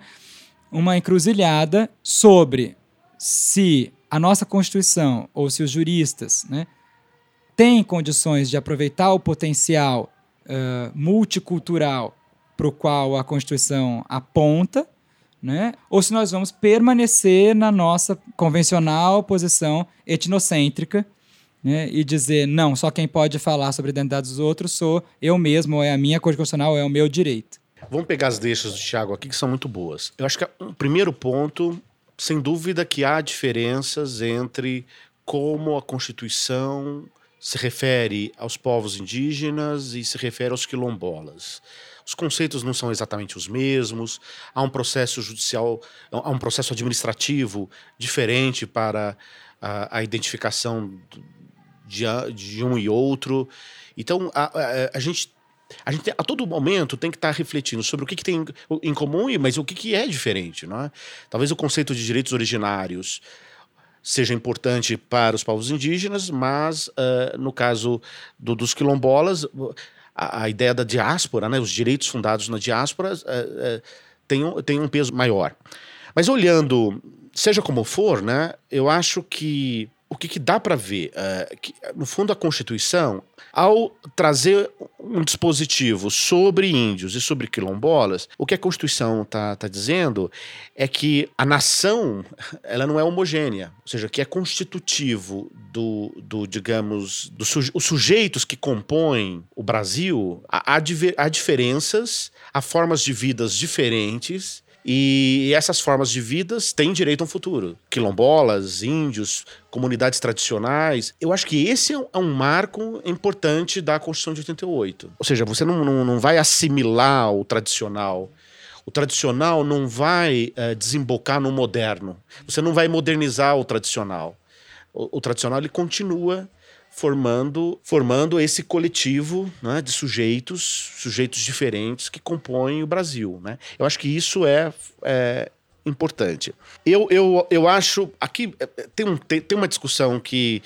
uma encruzilhada sobre se a nossa Constituição ou se os juristas né, tem condições de aproveitar o potencial uh, multicultural para o qual a Constituição aponta, né? ou se nós vamos permanecer na nossa convencional posição etnocêntrica né? e dizer, não, só quem pode falar sobre a identidade dos outros sou eu mesmo, ou é a minha Constitucional, ou é o meu direito. Vamos pegar as deixas do Thiago aqui, que são muito boas. Eu acho que o um primeiro ponto, sem dúvida, que há diferenças entre como a Constituição se refere aos povos indígenas e se refere aos quilombolas. Os conceitos não são exatamente os mesmos, há um processo judicial, há um processo administrativo diferente para a, a identificação de, de, um e outro. Então, a, a, a gente a gente a todo momento tem que estar refletindo sobre o que, que tem em comum, mas o que, que é diferente. Não é? Talvez o conceito de direitos originários seja importante para os povos indígenas, mas uh, no caso do, dos quilombolas, a, a, ideia da diáspora, né, os direitos fundados na diáspora, uh, uh, tem, um, tem um peso maior. Mas olhando, seja como for, né, eu acho que o que, que dá para ver? Uh, que, no fundo, a Constituição, ao trazer um dispositivo sobre índios e sobre quilombolas, o que a Constituição está tá dizendo é que a nação ela não é homogênea, ou seja, que é constitutivo do, do digamos, dos suje sujeitos que compõem o Brasil, há, há diferenças, há formas de vidas diferentes e essas formas de vidas têm direito a um futuro. Quilombolas, índios, comunidades tradicionais. Eu acho que esse é um é marco importante da Constituição de 88. Ou seja, você não, não, não vai assimilar o tradicional. O tradicional não vai é, desembocar no moderno. Você não vai modernizar o tradicional. O, o tradicional ele continua formando, formando esse coletivo né, de sujeitos, sujeitos diferentes que compõem o Brasil. Né? Eu acho que isso é, é importante. Eu, eu, eu acho. Aqui é, é, tem, um, tem, tem uma discussão que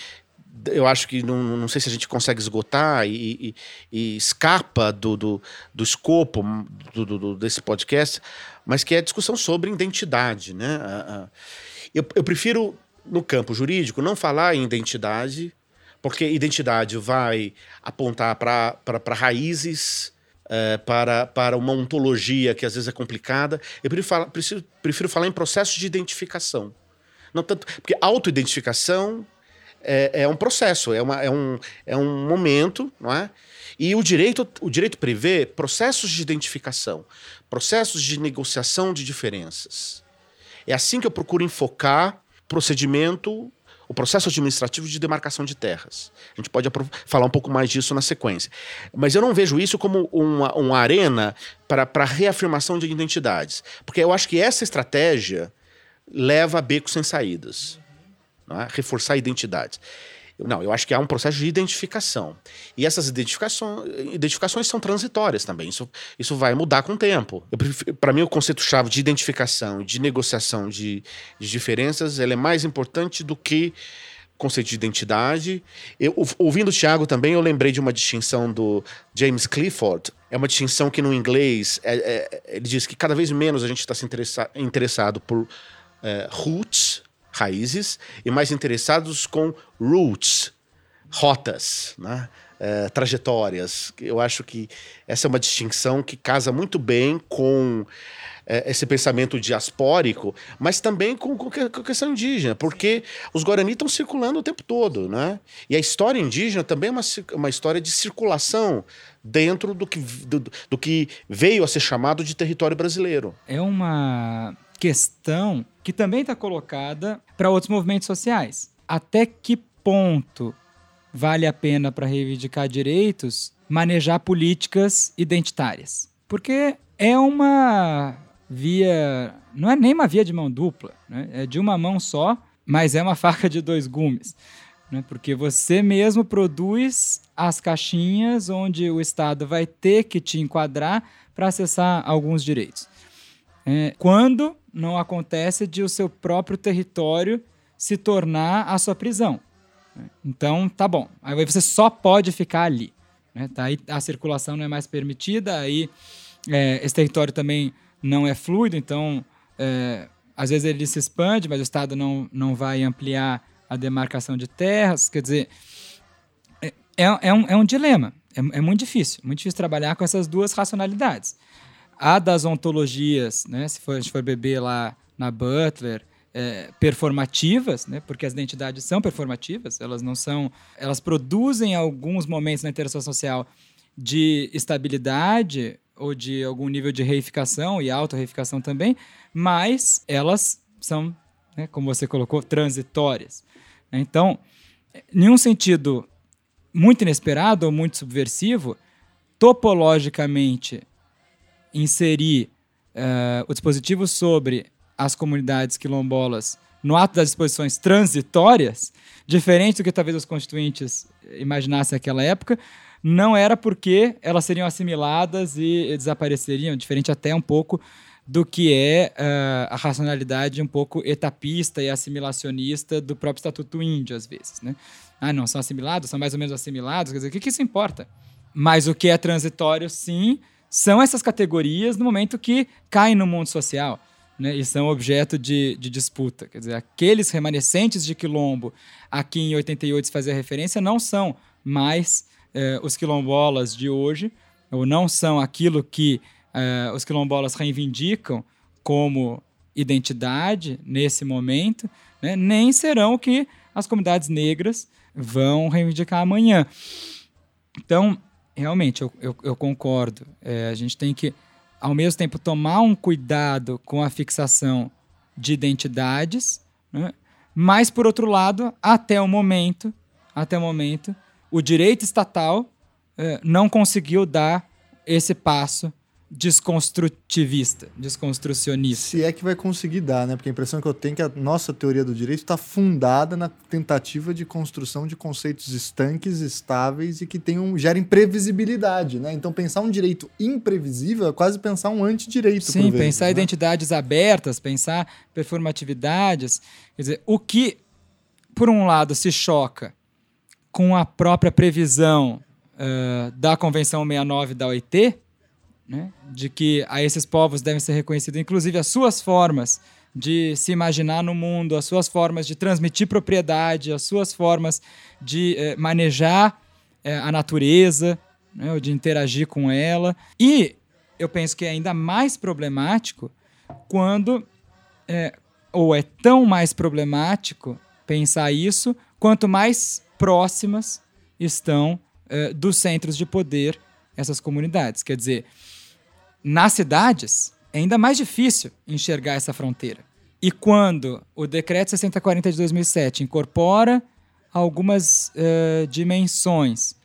eu acho que não, não sei se a gente consegue esgotar e, e, e escapa do, do, do escopo do, do, desse podcast, mas que é a discussão sobre identidade. Né? Eu, eu prefiro, no campo jurídico, não falar em identidade porque identidade vai apontar para raízes, é, para, para uma ontologia que às vezes é complicada. Eu prefiro falar, prefiro, prefiro falar em processo de identificação. Não tanto, porque autoidentificação é, é um processo, é, uma, é, um, é um momento, não é? E o direito, o direito prevê processos de identificação, processos de negociação de diferenças. É assim que eu procuro enfocar procedimento o processo administrativo de demarcação de terras. A gente pode falar um pouco mais disso na sequência. Mas eu não vejo isso como uma, uma arena para reafirmação de identidades. Porque eu acho que essa estratégia leva a becos sem saídas. É? Reforçar identidades. Não, eu acho que há um processo de identificação. E essas identificações, identificações são transitórias também. Isso, isso vai mudar com o tempo. Para mim, o conceito-chave de identificação, de negociação de, de diferenças, ele é mais importante do que conceito de identidade. Eu, ouvindo o Tiago também, eu lembrei de uma distinção do James Clifford. É uma distinção que no inglês é, é, ele diz que cada vez menos a gente está se interessa, interessado por é, roots, raízes, e mais interessados com roots, rotas, né? É, trajetórias. Eu acho que essa é uma distinção que casa muito bem com é, esse pensamento diaspórico, mas também com, com, a questão indígena, porque os Guarani estão circulando o tempo todo, né? E a história indígena também é uma, uma história de circulação dentro do que, do, do que veio a ser chamado de território brasileiro. É uma questão que também está colocada para outros movimentos sociais. Até que ponto vale a pena para reivindicar direitos manejar políticas identitárias? Porque é uma via. Não é nem uma via de mão dupla, né? é de uma mão só, mas é uma faca de dois gumes. Né? Porque você mesmo produz as caixinhas onde o Estado vai ter que te enquadrar para acessar alguns direitos. É, quando não acontece de o seu próprio território se tornar a sua prisão. Então, tá bom. Aí você só pode ficar ali. Né? Tá, aí a circulação não é mais permitida, aí é, esse território também não é fluido, então é, às vezes ele se expande, mas o Estado não, não vai ampliar a demarcação de terras. Quer dizer, é, é, é um, é um dilema. É, é muito difícil, muito difícil trabalhar com essas duas racionalidades. A das ontologias, né, se for, a gente for beber lá na Butler, é, performativas, né, porque as identidades são performativas, elas não são. Elas produzem alguns momentos na interação social de estabilidade ou de algum nível de reificação e auto-reificação também, mas elas são, né, como você colocou, transitórias. Então, em um sentido muito inesperado ou muito subversivo, topologicamente inserir uh, o dispositivo sobre as comunidades quilombolas no ato das disposições transitórias, diferente do que talvez os constituintes imaginassem naquela época, não era porque elas seriam assimiladas e desapareceriam, diferente até um pouco do que é uh, a racionalidade um pouco etapista e assimilacionista do próprio Estatuto Índio, às vezes. Né? Ah, não, são assimilados, são mais ou menos assimilados, quer dizer, o que, que isso importa? Mas o que é transitório, sim, são essas categorias no momento que caem no mundo social. né, e são objeto de, de, disputa. Quer dizer, aqueles remanescentes de quilombo a que em 88 se fazia referência não são mais eh, os quilombolas de hoje, ou não são aquilo que eh, os quilombolas reivindicam como identidade nesse momento, né, nem serão o que as comunidades negras vão reivindicar amanhã. Então, realmente, eu, eu, eu concordo. É, a gente tem que ao mesmo tempo tomar um cuidado com a fixação de identidades, né? mas por outro lado, até o momento, até o momento, o direito estatal eh, não conseguiu dar esse passo desconstrutivista, desconstrucionista. Se é que vai conseguir dar, né? Porque a impressão que eu tenho é que a nossa teoria do direito está fundada na tentativa de construção de conceitos estanques, estáveis e que tenham, gerem previsibilidade, né? Então pensar um direito imprevisível é quase pensar um antidireito. Sim, pensar né? identidades abertas, pensar performatividades. Quer dizer, o que, por um lado, se choca com a própria previsão uh, da Convenção 69 da OIT, né? de que a esses povos devem ser reconhecidas, inclusive, as suas formas de se imaginar no mundo, as suas formas de transmitir propriedade, as suas formas de eh, manejar eh, a natureza, né? ou de interagir com ela. E eu penso que é ainda mais problemático quando, é, ou é tão mais problemático pensar isso, quanto mais próximas estão dos centros de poder essas comunidades. Quer dizer, nas cidades, é ainda mais difícil enxergar essa fronteira. E quando o Decreto 6040 de 2007 incorpora algumas uh, dimensões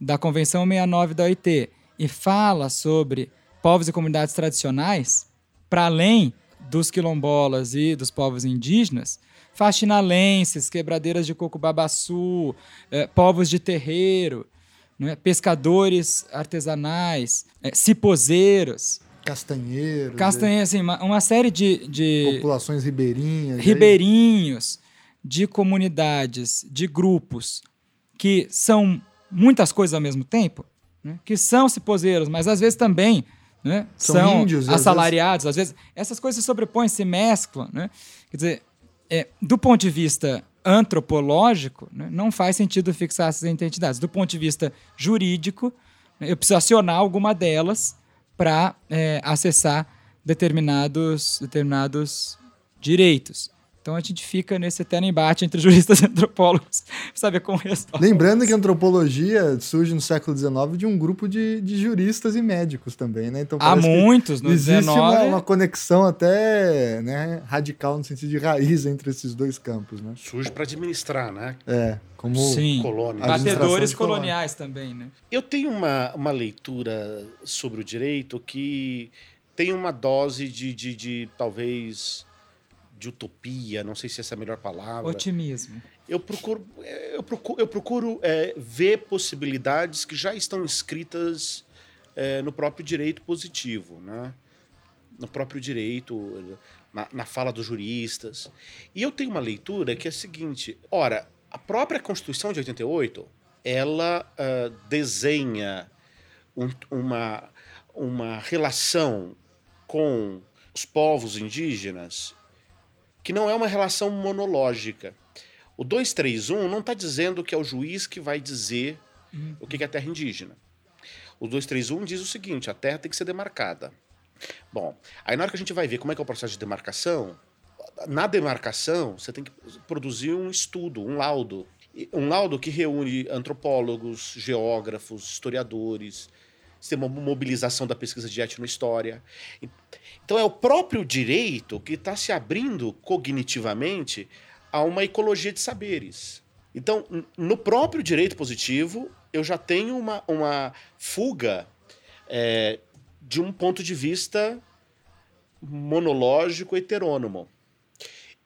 da Convenção 69 da OIT e fala sobre povos e comunidades tradicionais, para além dos quilombolas e dos povos indígenas, faxinalenses, quebradeiras de coco babaçu, eh, povos de terreiro, né? pescadores artesanais, é, cipozeiros. Castanheiros. Castanheiros, assim, uma, uma série de, de. Populações ribeirinhas. Ribeirinhos, de comunidades, de grupos que são muitas coisas ao mesmo tempo, né? que são cipozeiros, mas às vezes também né? são, são índios, assalariados, às vezes... às vezes essas coisas se sobrepõem, se mesclam. Né? Quer dizer, é, do ponto de vista antropológico, né, não faz sentido fixar essas identidades. Do ponto de vista jurídico, né, eu preciso acionar alguma delas para é, acessar determinados, determinados direitos. Então a gente fica nesse eterno embate entre juristas e antropólogos, saber como resolve. Lembrando que a antropologia surge no século XIX de um grupo de, de juristas e médicos também, né? Então, Há muitos no existe XIX. Uma, uma conexão até né, radical no sentido de raiz entre esses dois campos, né? Surge para administrar, né? É, como Sim. colônia. Batedores coloniais também, né? Eu tenho uma, uma leitura sobre o direito que tem uma dose de, de, de talvez de utopia, não sei se essa é a melhor palavra. Otimismo. Eu procuro, eu procuro, eu procuro é, ver possibilidades que já estão escritas é, no próprio direito positivo, né? no próprio direito, na, na, fala dos juristas. E eu tenho uma leitura que é a seguinte: ora, a própria Constituição de 88 ela uh, desenha um, uma, uma relação com os povos indígenas que não é uma relação monológica. O 231 não está dizendo que é o juiz que vai dizer uhum. o que é terra indígena. O 231 diz o seguinte: a terra tem que ser demarcada. Bom, aí na hora que a gente vai ver como é que é o processo de demarcação, na demarcação você tem que produzir um estudo, um laudo. Um laudo que reúne antropólogos, geógrafos, historiadores, tem uma mobilização da pesquisa de etnohistória. Então é o próprio direito que está se abrindo cognitivamente a uma ecologia de saberes. Então, no próprio direito positivo, eu já tenho uma, uma fuga é, de um ponto de vista monológico heterônomo.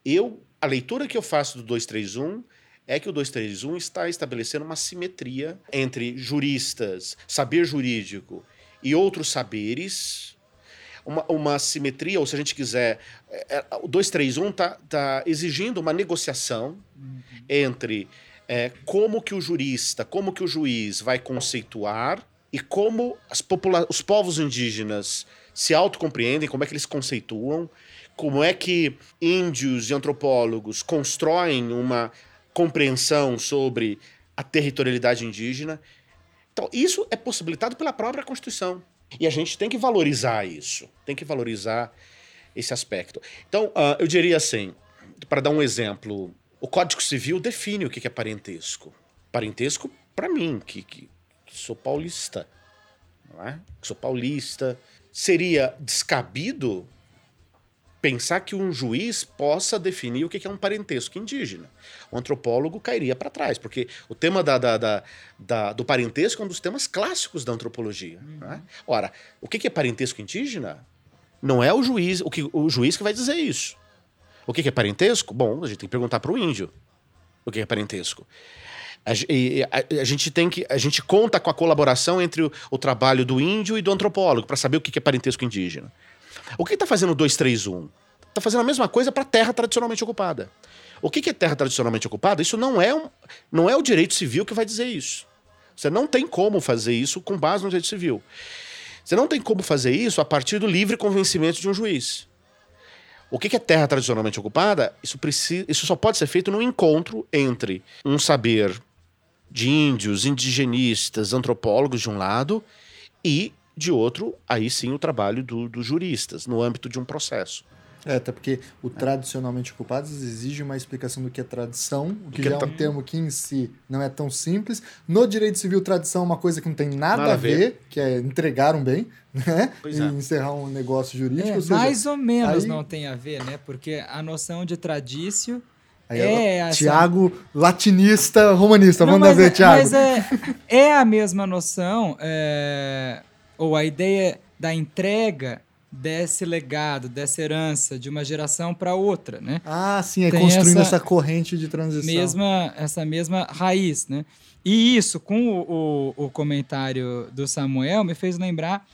Eu, a leitura que eu faço do 231 é que o 231 está estabelecendo uma simetria entre juristas, saber jurídico e outros saberes, uma, uma simetria, ou se a gente quiser, é, é, o 231 está tá exigindo uma negociação uhum. entre é, como que o jurista, como que o juiz vai conceituar e como os povos indígenas se autocompreendem, como é que eles conceituam, como é que índios e antropólogos constroem uma compreensão sobre a territorialidade indígena. Então, isso é possibilitado pela própria Constituição. E a gente tem que valorizar isso, tem que valorizar esse aspecto. Então, uh, eu diria assim, para dar um exemplo, o Código Civil define o que é parentesco. Parentesco, para mim, que, que, que, sou paulista, não é? Que sou paulista, seria descabido pensar que um juiz possa definir o que é um parentesco indígena. O antropólogo cairia para trás, porque o tema da, da, da, do parentesco é um dos temas clássicos da antropologia. Uhum. Né? Ora, o que é parentesco indígena? Não é o juiz, o, que, o juiz que vai dizer isso. O que é parentesco? Bom, a gente tem que perguntar para o índio o que é parentesco. A, a, a, gente tem que a gente conta com a colaboração entre o, o trabalho do índio e do antropólogo para saber o que é parentesco indígena. O que está fazendo o 231? Está fazendo a mesma coisa para terra tradicionalmente ocupada. O que é terra tradicionalmente ocupada? Isso não é, um, não é o direito civil que vai dizer isso. Você não tem como fazer isso com base no direito civil. Você não tem como fazer isso a partir do livre convencimento de um juiz. O que é terra tradicionalmente ocupada? Isso, precisa, isso só pode ser feito num encontro entre um saber de índios, indigenistas, antropólogos de um lado e de outro, aí sim o trabalho dos do juristas, no âmbito de um processo. É, até porque o tradicionalmente ocupados exige uma explicação do que é tradição, o que, que já é um termo que em si não é tão simples. No direito civil, tradição é uma coisa que não tem nada, nada a ver, ver, que é entregar um bem, né? Pois e é. encerrar um negócio jurídico. É, ou seja, mais ou menos aí... não tem a ver, né? Porque a noção de tradício Aí é, essa... Tiago, latinista, romanista. Não, Vamos ver, é, Tiago. Mas é, é a mesma noção. É ou a ideia da entrega desse legado, dessa herança de uma geração para outra, né? Ah, sim, é Tem construindo essa, essa, corrente de transição. Mesma, essa mesma raiz, né? E isso, com o, o, o comentário do Samuel, me fez lembrar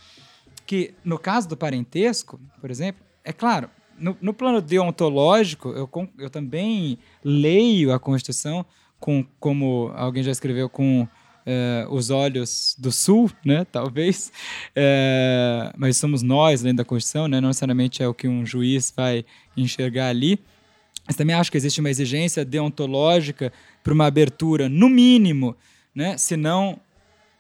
que, no caso do parentesco, por exemplo, é claro, no, no plano deontológico, eu, eu também leio a Constituição com, como alguém já escreveu, com é, os olhos do sul, né, talvez, é, mas somos nós, além da Constituição, né, não necessariamente é o que um juiz vai enxergar ali, mas também acho que existe uma exigência deontológica para uma abertura, no mínimo, né, se não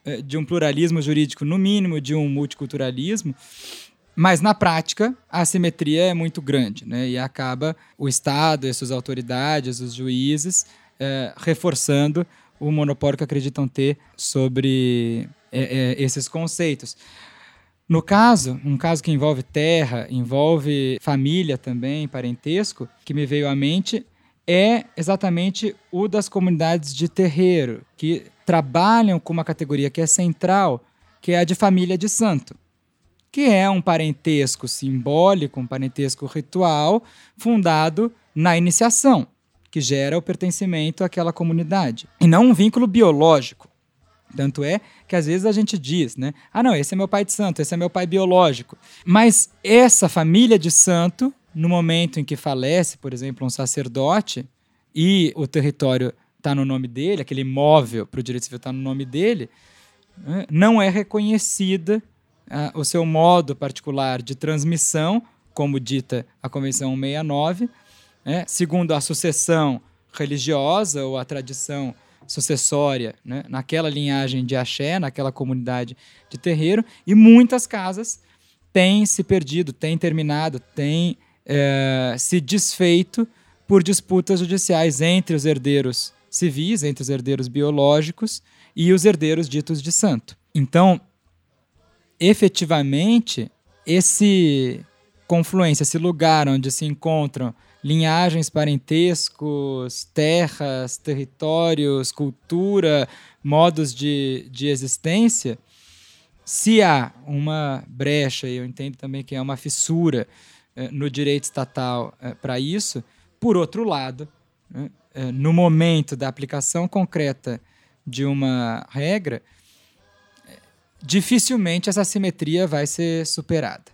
é, de um pluralismo jurídico, no mínimo de um multiculturalismo, mas na prática a assimetria é muito grande, né? E acaba o Estado, as suas autoridades, os juízes reforçando o monopólio acreditam ter sobre é, é, esses conceitos. No caso, um caso que envolve terra, envolve família também, parentesco, que me veio à mente é exatamente o das comunidades de terreiro, que trabalham com uma categoria que é central, que é a de família de santo, que é um parentesco simbólico, um parentesco ritual fundado na iniciação que gera o pertencimento àquela comunidade. E não um vínculo biológico. Tanto é que às vezes a gente diz, né? Ah, não, esse é meu pai de santo, esse é meu pai biológico. Mas essa família de santo, no momento em que falece, por exemplo, um sacerdote, e o território está no nome dele, aquele imóvel para o direito civil está no nome dele, né? não é reconhecida ah, o seu modo particular de transmissão, como dita a Convenção 169, né? segundo a sucessão religiosa ou a tradição sucessória, né? naquela linhagem de axé, naquela comunidade de terreiro, e muitas casas têm se perdido, têm terminado, têm é, se desfeito por disputas judiciais entre os herdeiros civis, entre os herdeiros biológicos e os herdeiros ditos de santo. Então, efetivamente, esse confluência, esse lugar onde se encontram linhagens, parentescos, terras, territórios, cultura, modos de, de existência, se há uma brecha, e eu entendo também que é uma fissura eh, no direito estatal eh, para isso, por outro lado, né, eh, no momento da aplicação concreta de uma regra, dificilmente essa simetria vai ser superada.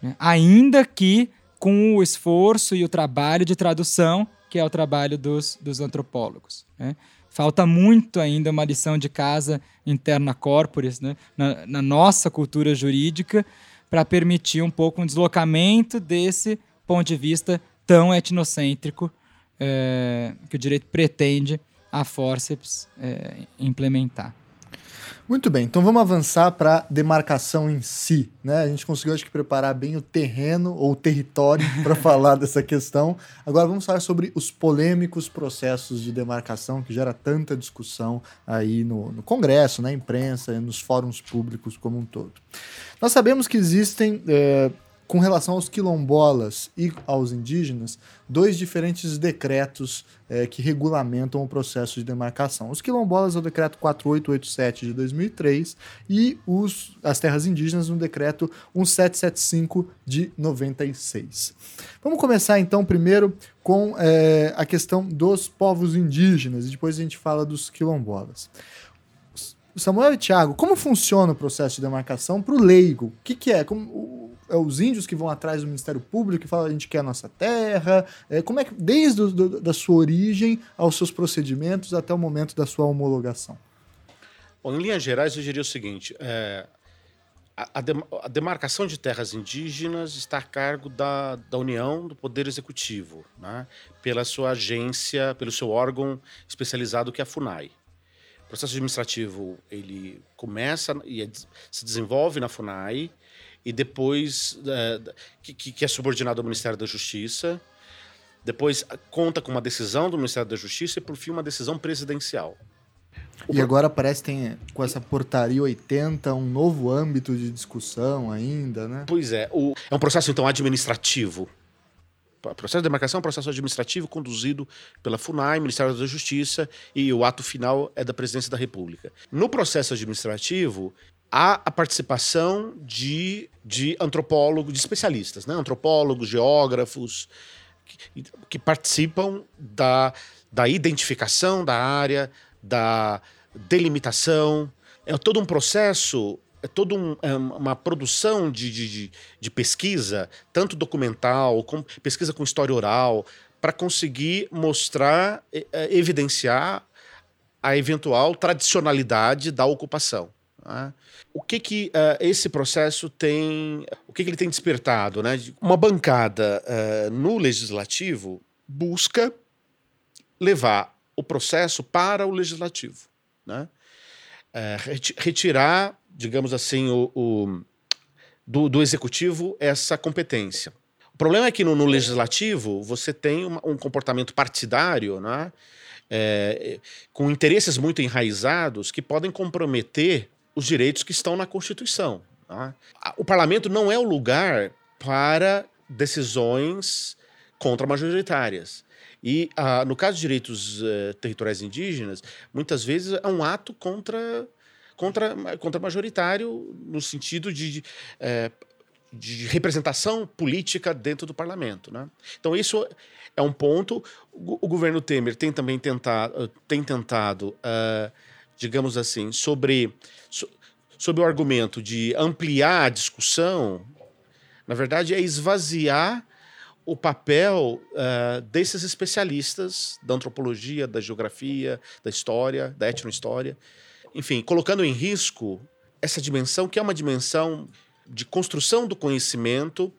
Né? Ainda que com o esforço e o trabalho de tradução, que é o trabalho dos, dos antropólogos. Né? Falta muito ainda uma lição de casa interna corporis, né? na, na nossa cultura jurídica, para permitir um pouco um deslocamento desse ponto de vista tão etnocêntrico é, que o direito pretende a forceps é, implementar. Muito bem, então vamos avançar para a demarcação em si. Né? A gente conseguiu, acho que, preparar bem o terreno ou o território para falar dessa questão. Agora vamos falar sobre os polêmicos processos de demarcação que gera tanta discussão aí no, no Congresso, na imprensa, nos fóruns públicos como um todo. Nós sabemos que existem é, com relação aos quilombolas e aos indígenas, dois diferentes decretos é, que regulamentam o processo de demarcação. Os quilombolas é o decreto 4887 de 2003 e os, as terras indígenas no decreto 1775 de 96. Vamos começar então primeiro com é, a questão dos povos indígenas e depois a gente fala dos quilombolas. Samuel e Thiago, como funciona o processo de demarcação para o leigo? O que, que é? Como, é os índios que vão atrás do Ministério Público e falam a gente quer a nossa terra? É, como é que, desde do, do, da sua origem aos seus procedimentos até o momento da sua homologação? Bom, em linhas gerais, eu diria o seguinte: é, a, a, demarcação de terras indígenas está a cargo da, da União do Poder Executivo, né, pela sua agência, pelo seu órgão especializado que é a FUNAI. O processo administrativo ele começa e é, se desenvolve na FUNAI e depois é, que, que é subordinado ao Ministério da Justiça. Depois conta com uma decisão do Ministério da Justiça e, por fim, uma decisão presidencial. E agora parece que tem, com essa portaria 80, um novo âmbito de discussão ainda, né? Pois é. O, é um processo, então, administrativo. O processo de demarcação é um processo administrativo conduzido pela FUNAI, Ministério da Justiça, e o ato final é da Presidência da República. No processo administrativo, há a participação de, de antropólogos, de especialistas, né? antropólogos, geógrafos, que, que participam da, da identificação da área, da delimitação. É todo um processo, é toda um, é uma produção de, de, de, pesquisa, tanto documental, como pesquisa com história oral, para conseguir mostrar, evidenciar a eventual tradicionalidade da ocupação. Né? O que que uh, esse processo tem, o que, que ele tem despertado? Né? Uma bancada uh, no legislativo busca levar o processo para o legislativo, né? Uh, retirar, digamos assim, o, o do, do, executivo essa competência. O problema é que no, no legislativo você tem uma, um comportamento partidário, né? É, com interesses muito enraizados que podem comprometer os direitos que estão na Constituição. Tá? O parlamento não é o lugar para decisões contra-majoritárias. E no caso de direitos eh, territoriais indígenas, muitas vezes é um ato contra, contra, contra majoritário no sentido de, de, eh, de representação política dentro do parlamento. Né? Então, isso é um ponto. O, o governo Temer tem também tentado, tem tentado uh, digamos assim, sobre, sobre o argumento de ampliar a discussão, na verdade, é esvaziar o papel uh, desses especialistas da antropologia, da geografia, da história, da etnohistória, enfim, colocando em risco essa dimensão que é uma dimensão de construção do conhecimento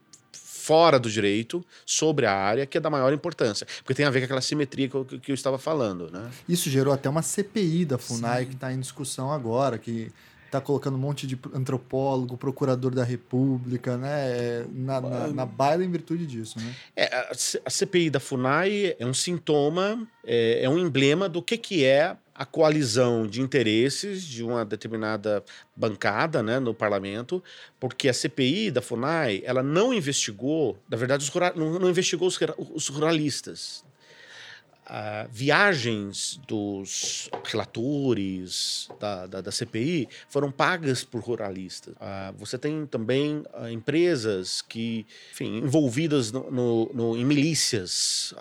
fora do direito sobre a área que é da maior importância. Porque tem a ver com aquela simetria que eu, que eu estava falando. Né? Isso gerou até uma CPI da FUNAI Sim. que está em discussão agora, que está colocando um monte de antropólogo, procurador da República, né? Na, na, na baila em virtude disso, né? É, a CPI da FUNAI é um sintoma, é, é um emblema do que, que é a coalizão de interesses de uma determinada bancada né, no parlamento, porque a CPI da FUNAI ela não investigou, na verdade, os rural, não, não, investigou os, os ruralistas. Viagens dos relatores da, da, da, CPI foram pagas por ruralistas. Uh, você tem também uh, empresas que, enfim, envolvidas no, no, no em milícias,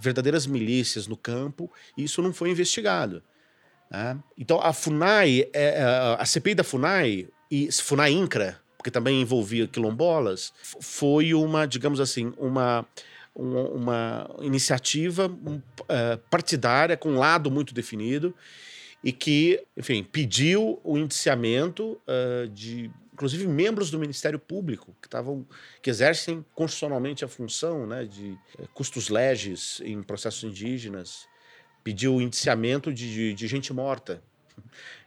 verdadeiras milícias no campo, e isso não foi investigado. Né? Então, a FUNAI, é, é, a CPI da FUNAI, e FUNAI INCRA, porque também envolvia quilombolas, foi uma, digamos assim, uma, uma, iniciativa uh, partidária com um lado muito definido e que, enfim, pediu o indiciamento de inclusive membros do Ministério Público que estavam que exercem constitucionalmente a função né, de custos leges em processos indígenas, pediu indiciamento de, de, de gente morta,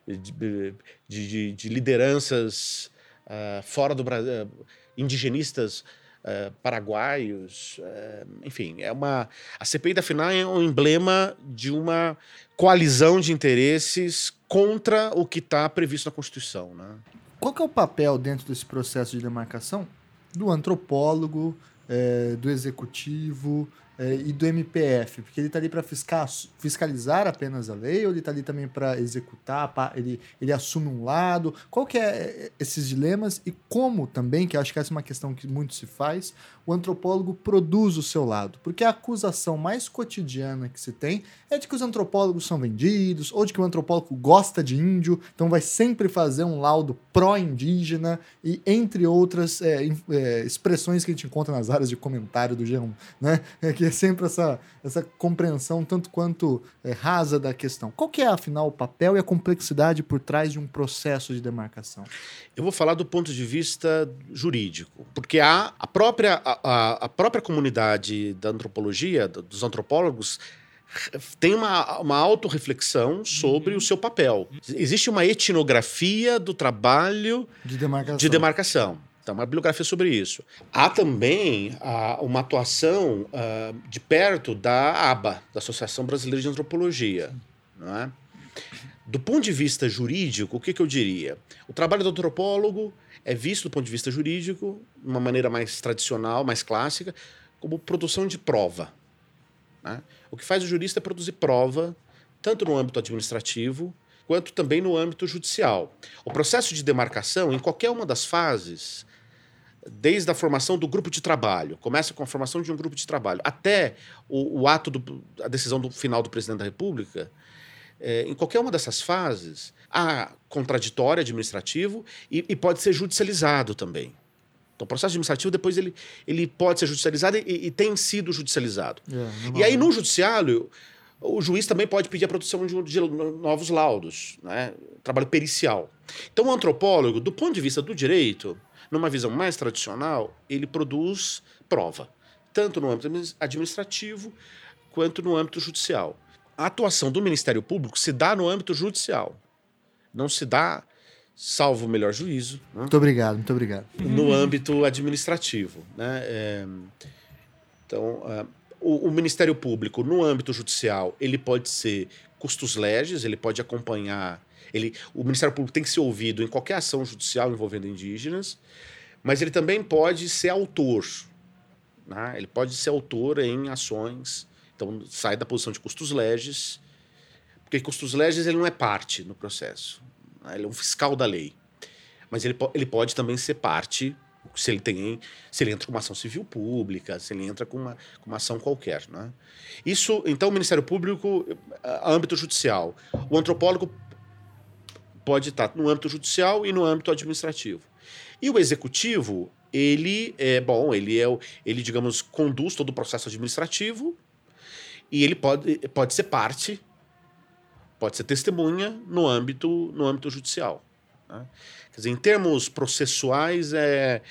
de, de, de lideranças uh, fora do Brasil, uh, indigenistas uh, paraguaios, enfim, é uma a CPI da FINAI é um emblema de uma coalizão de interesses contra o que está previsto na Constituição, né? Qual que é o papel dentro desse processo de demarcação do antropólogo, é, do executivo, é, e do MPF? Porque ele está ali para fiscalizar apenas a lei ou ele está ali também para executar, pra, ele, ele assume um lado? Qual que é, é esses dilemas e como também, que acho que essa é uma questão que muito se faz, o antropólogo produz o seu lado? Porque a acusação mais cotidiana que se tem é de que os antropólogos são vendidos ou de que o antropólogo gosta de índio, então vai sempre fazer um laudo pró-indígena e entre outras é, é, expressões que a gente encontra nas áreas de comentário do G1, né? É que é sempre essa, essa compreensão tanto quanto é, rasa da questão. Qual que é, afinal, o papel e a complexidade por trás de um processo de demarcação? Eu vou falar do ponto de vista jurídico, porque há a própria, a, a própria comunidade da antropologia, dos antropólogos, tem uma, uma autorreflexão sobre uhum. o seu papel. Existe uma etnografia do trabalho de demarcação. De demarcação. Então, uma bibliografia sobre isso. Há também uh, uma atuação uh, de perto da ABA, da Associação Brasileira de Antropologia. Não é? Do ponto de vista jurídico, o que, que eu diria? O trabalho do antropólogo é visto do ponto de vista jurídico, de uma maneira mais tradicional, mais clássica, como produção de prova. Né? O que faz o jurista é produzir prova, tanto no âmbito administrativo, quanto também no âmbito judicial. O processo de demarcação, em qualquer uma das fases, desde a formação do grupo de trabalho, começa com a formação de um grupo de trabalho, até o, o ato, do, a decisão do final do presidente da República, é, em qualquer uma dessas fases, há contraditório administrativo e, e, pode ser judicializado também. Então, o processo administrativo, depois, ele, ele pode ser judicializado e, e tem sido judicializado. É, e aí, no judiciário, o juiz também pode pedir a produção de, de novos laudos, né? trabalho pericial. Então, o antropólogo, do ponto de vista do direito, numa visão mais tradicional, ele produz prova, tanto no âmbito administrativo quanto no âmbito judicial. A atuação do Ministério Público se dá no âmbito judicial, não se dá, salvo o melhor juízo. Né? Muito obrigado, muito obrigado. No âmbito administrativo. Né? É, então, uh, o, o, Ministério Público, no âmbito judicial, ele pode ser custos leges, ele pode acompanhar ele, o Ministério Público tem que ser ouvido em qualquer ação judicial envolvendo indígenas, mas ele também pode ser autor. Né? Ele pode ser autor em ações. Então, sai da posição de custos leges, porque custos leges ele não é parte no processo. Ele é um fiscal da lei. Mas ele, ele pode também ser parte se ele tem se ele entra com uma ação civil pública se ele entra com uma, com uma ação qualquer né? isso então o Ministério Público âmbito judicial o antropólogo pode estar no âmbito judicial e no âmbito administrativo. E o executivo, ele é bom, ele é ele digamos conduz todo o processo administrativo e ele pode, pode ser parte, pode ser testemunha no âmbito no âmbito judicial. Né? Quer dizer, em termos processuais é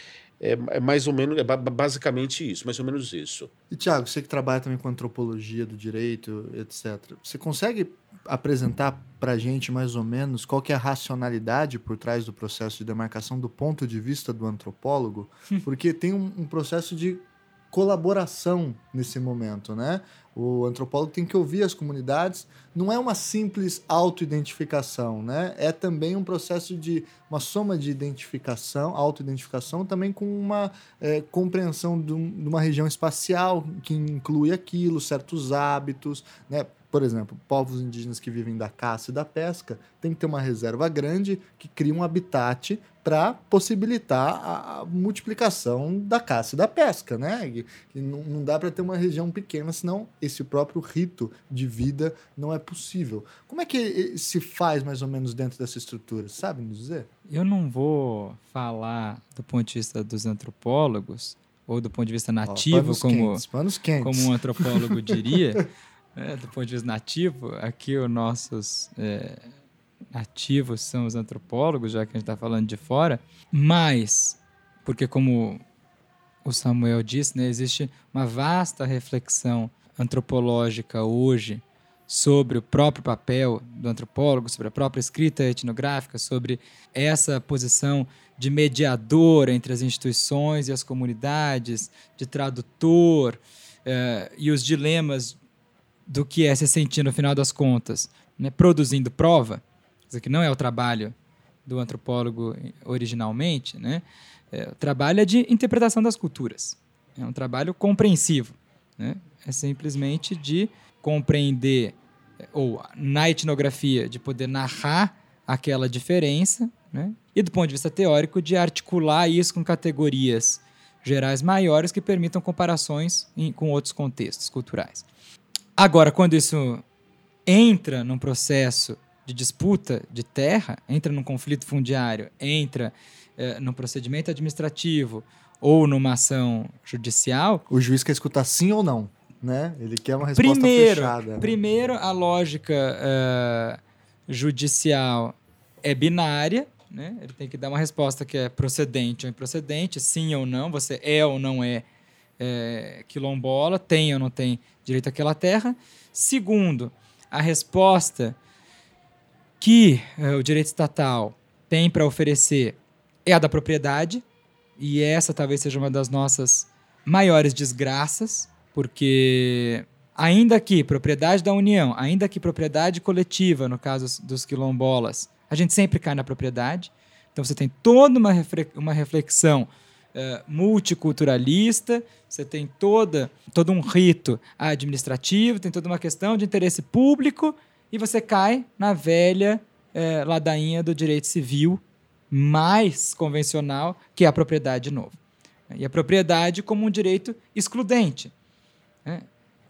é, é, mais ou menos, é basicamente isso, mais ou menos isso. E, Tiago, você que trabalha também com antropologia do direito, etc., você consegue apresentar para a gente mais ou menos qual que é a racionalidade por trás do processo de demarcação do ponto de vista do antropólogo? Porque tem um, um processo de colaboração nesse momento, né? O antropólogo tem que ouvir as comunidades. Não é uma simples autoidentificação, né? É também um processo de uma soma de identificação, autoidentificação, também com uma é, compreensão de, um, de uma região espacial que inclui aquilo, certos hábitos, né? Por exemplo, povos indígenas que vivem da caça e da pesca tem que ter uma reserva grande que cria um habitat para possibilitar a, multiplicação da caça e da pesca, né? E, e não, não, dá para ter uma região pequena, senão esse próprio rito de vida não é possível. Como é que se faz mais ou menos dentro dessa estrutura? Sabe nos dizer? Eu não vou falar do ponto de vista dos antropólogos ou do ponto de vista nativo, oh, como, quentes, como um antropólogo diria. É, do ponto de vista nativo, aqui os nossos é, ativos são os antropólogos, já que a gente está falando de fora, mas, porque como o Samuel disse, né, existe uma vasta reflexão antropológica hoje sobre o próprio papel do antropólogo, sobre a própria escrita etnográfica, sobre essa posição de mediador entre as instituições e as comunidades, de tradutor eh, e os dilemas do que é se sentir no final das contas, né, produzindo prova, que não é o trabalho do antropólogo originalmente, né? É, o trabalho é de interpretação das culturas. É um trabalho compreensivo. Né? É simplesmente de compreender, ou na etnografia, de poder narrar aquela diferença, né? e do ponto de vista teórico, de articular isso com categorias gerais maiores que permitam comparações em, com outros contextos culturais. Agora, quando isso entra num processo de disputa de terra, entra num conflito fundiário, entra é, no procedimento administrativo ou numa ação judicial. O juiz quer escutar sim ou não, né? Ele quer uma resposta primeiro, fechada. Né? Primeiro, a lógica uh, judicial é binária, né? Ele tem que dar uma resposta que é procedente ou improcedente, sim ou não, você é ou não é, é quilombola, tem ou não tem direito àquela terra. Segundo, a resposta que uh, o direito estatal tem para oferecer é a da propriedade, e essa talvez seja uma das nossas maiores desgraças, porque ainda que propriedade da União, ainda que propriedade coletiva, no caso dos quilombolas, a gente sempre cai na propriedade. Então você tem toda uma, uma reflexão uh, multiculturalista, você tem toda, todo um rito administrativo, tem toda uma questão de interesse público, e você cai na velha uh, ladainha do direito civil mais convencional, que é a propriedade de novo. E a propriedade como um direito excludente, né?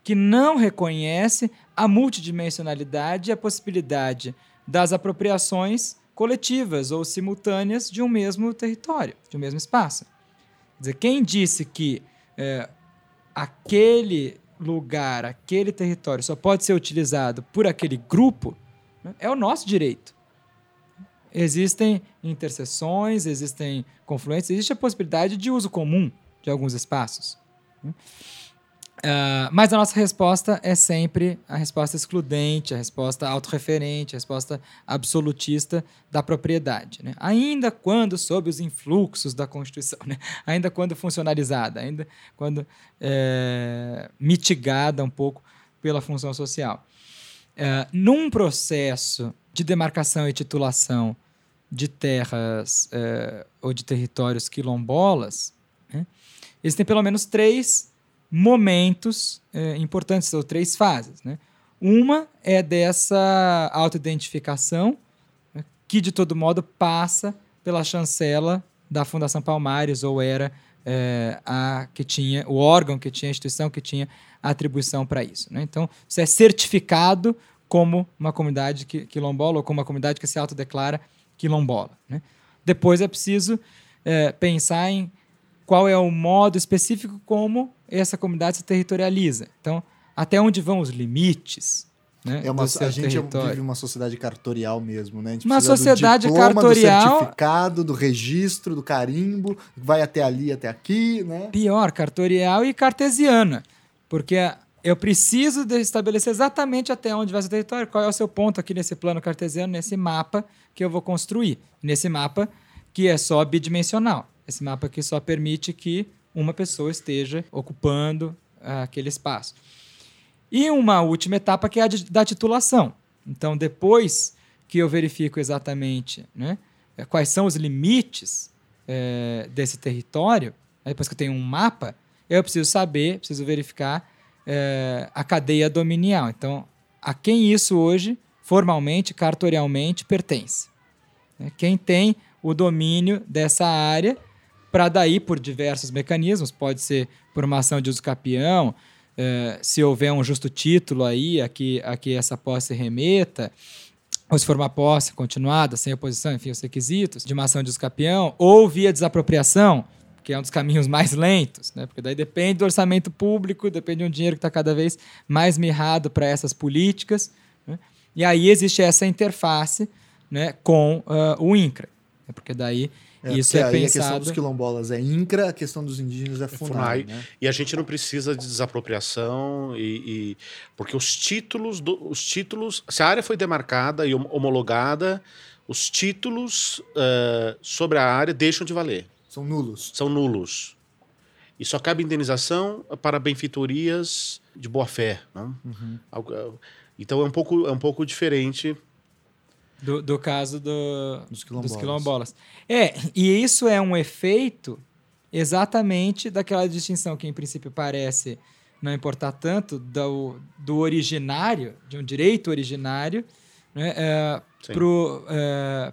que não reconhece a multidimensionalidade e a possibilidade das apropriações coletivas ou simultâneas de um mesmo território, de um mesmo espaço. Dizer, quem disse que é, aquele lugar, aquele território só pode ser utilizado por aquele grupo, né, é o nosso direito existem interseções, existem confluências, existe a possibilidade de uso comum de alguns espaços. Uh, mas a nossa resposta é sempre a resposta excludente, a resposta autorreferente, a resposta absolutista da propriedade. Né? Ainda quando sob os influxos da Constituição, né? ainda quando funcionalizada, ainda quando é, mitigada um pouco pela função social. Uh, num processo de demarcação e titulação de terras é, ou de territórios quilombolas, né, existem pelo menos três momentos é, importantes, ou três fases. Né? Uma é dessa autoidentificação, né, que de todo modo passa pela chancela da Fundação Palmares, ou era é, a que tinha o órgão que tinha a instituição que tinha atribuição para isso. Né? Então, você é certificado como uma comunidade quilombola ou como uma comunidade que se autodeclara quilombola. Né? Depois é preciso é, pensar em qual é o modo específico como essa comunidade se territorializa. Então, até onde vão os limites né, é uma, a gente território. vive uma sociedade cartorial mesmo, né? uma sociedade do diploma, cartorial. Do certificado, do registro, do carimbo, vai até ali, até aqui, né? Pior, cartorial e cartesiana. Porque eu preciso estabelecer exatamente até onde vai o território, qual é o seu ponto aqui nesse plano cartesiano, nesse mapa que eu vou construir. Nesse mapa que é só bidimensional. Esse mapa que só permite que uma pessoa esteja ocupando uh, aquele espaço. E uma última etapa que é a de, da titulação. Então, depois que eu verifico exatamente né, quais são os limites é, desse território, depois que eu tenho um mapa, eu preciso saber, preciso verificar é, a cadeia dominial. Então, a quem isso hoje, formalmente, cartorialmente, pertence? É, quem tem o domínio dessa área, para daí, por diversos mecanismos, pode ser por uma ação de uso capião, é, se houver um justo título aí, aqui, aqui essa posse remeta, ou se for uma posse continuada, sem oposição, enfim, os requisitos de uma ação de uso capião, ou via desapropriação, que é um dos caminhos mais lentos, né? porque daí depende do orçamento público, depende de um dinheiro que está cada vez mais mirrado para essas políticas. Né? E aí existe essa interface né, com uh, o INCRA. É porque daí É, isso é aí A questão pensado. dos quilombolas é INCRA, a questão dos indígenas é FUNAI. FUNAI. Né? E a gente não precisa de desapropriação e, e- porque os títulos, do- os títulos, se a área foi demarcada e hom- homologada, os títulos eh, sobre a área deixam de valer, São nulos. são nulos. E só cabe indenização para benfeitorias de boa fé, não? Uhum. Algo- eh, Então é um pouco é um pouco diferente. Do, do caso do, Dos quilombolas. dos quilombolas. É, e isso é um efeito exatamente daquela distinção que, em princípio, parece não importar tanto do, do originário, de um direito originário, né, Sim.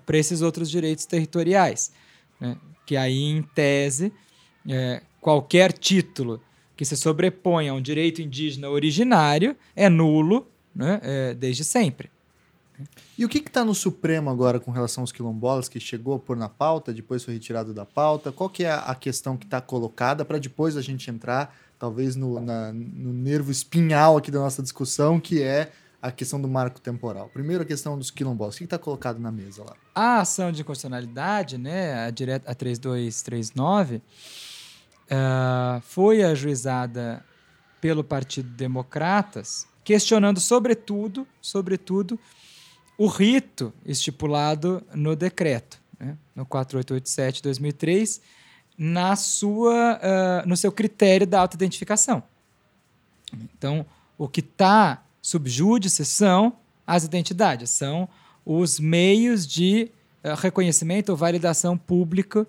para esses outros direitos territoriais. né, que aí, em tese, é, qualquer título que se sobreponha a um direito indígena originário é nulo né, é, desde sempre. E o que está no Supremo agora com relação aos quilombolas, que chegou a pôr na pauta, depois foi retirado da pauta? Qual que é a questão que está colocada para depois a gente entrar, talvez, no, na- no nervo espinhal aqui da nossa discussão, que é a questão do marco temporal? Primeiro, a questão dos quilombolas. O que está colocado na mesa lá? A ação de inconstitucionalidade, né, a, direta, a 3239, eh, foi ajuizada pelo Partido Democratas, questionando sobretudo, sobretudo, o rito estipulado no decreto, né, no 4887 de 2003, na sua, eh, no seu critério da autoidentificação. Então, o que está subjúdice são as identidades, são os meios de eh, reconhecimento ou validação pública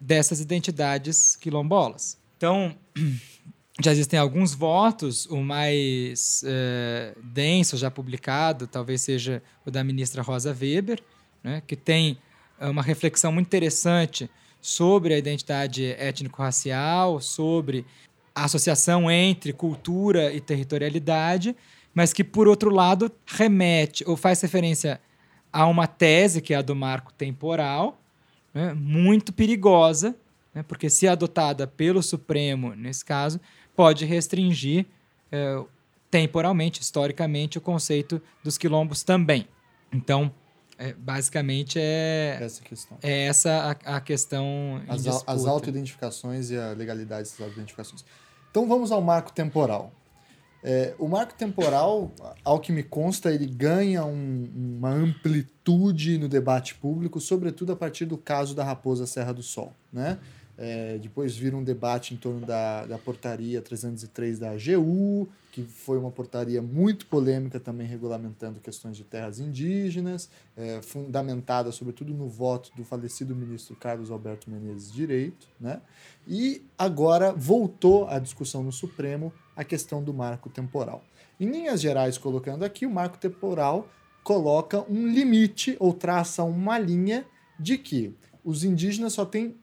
dessas identidades quilombolas. Então, já existem alguns votos, o mais eh, denso já publicado talvez seja o da ministra Rosa Weber, né, que tem eh, uma reflexão muito interessante sobre a identidade étnico-racial, sobre a associação entre cultura e territorialidade, mas que, por outro lado, remete ou faz referência a uma tese, que é a do marco temporal, né, muito perigosa, né, porque, se adotada pelo Supremo, nesse caso, pode restringir eh, temporalmente, historicamente, o conceito dos quilombos também. Então, é, basicamente, é, Essa questão. é essa a, a questão As, as autoidentificações e a legalidade dessas autoidentificações. Então vamos ao marco temporal. É, o marco temporal, ao que me consta, ele ganha um- uma amplitude no debate público, sobretudo a partir do caso da Raposa Serra do Sol. Né? É, depois vira um debate em torno da, da portaria 303 da AGU, que foi uma portaria muito polêmica também regulamentando questões de terras indígenas, é, fundamentada sobretudo no voto do falecido ministro Carlos Alberto Menezes Direito, né? E agora voltou à discussão no Supremo a questão do marco temporal. Em linhas gerais, colocando aqui, o marco temporal coloca um limite ou traça uma linha de que os indígenas só têm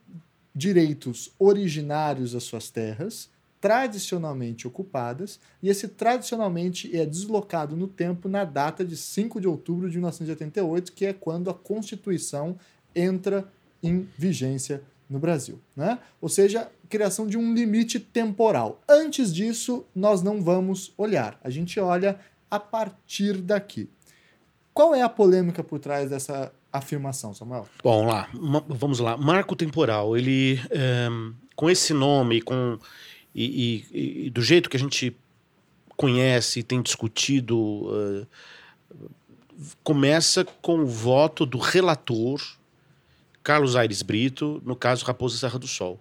direitos originários às suas terras, tradicionalmente ocupadas, e esse tradicionalmente é deslocado no tempo na data de 5 de outubro de 1988, que é quando a Constituição entra em vigência no Brasil. Né? Ou seja, criação de um limite temporal. Antes disso, nós não vamos olhar. A gente olha a partir daqui. Qual é a polêmica por trás dessa afirmação, Samuel? Bom, lá, vamos lá. Marco temporal, ele ehm, com esse nome, com e, e- e do jeito que a gente conhece e tem discutido, eh, começa com o voto do relator Carlos Aires Brito, no caso Raposa Serra do Sol.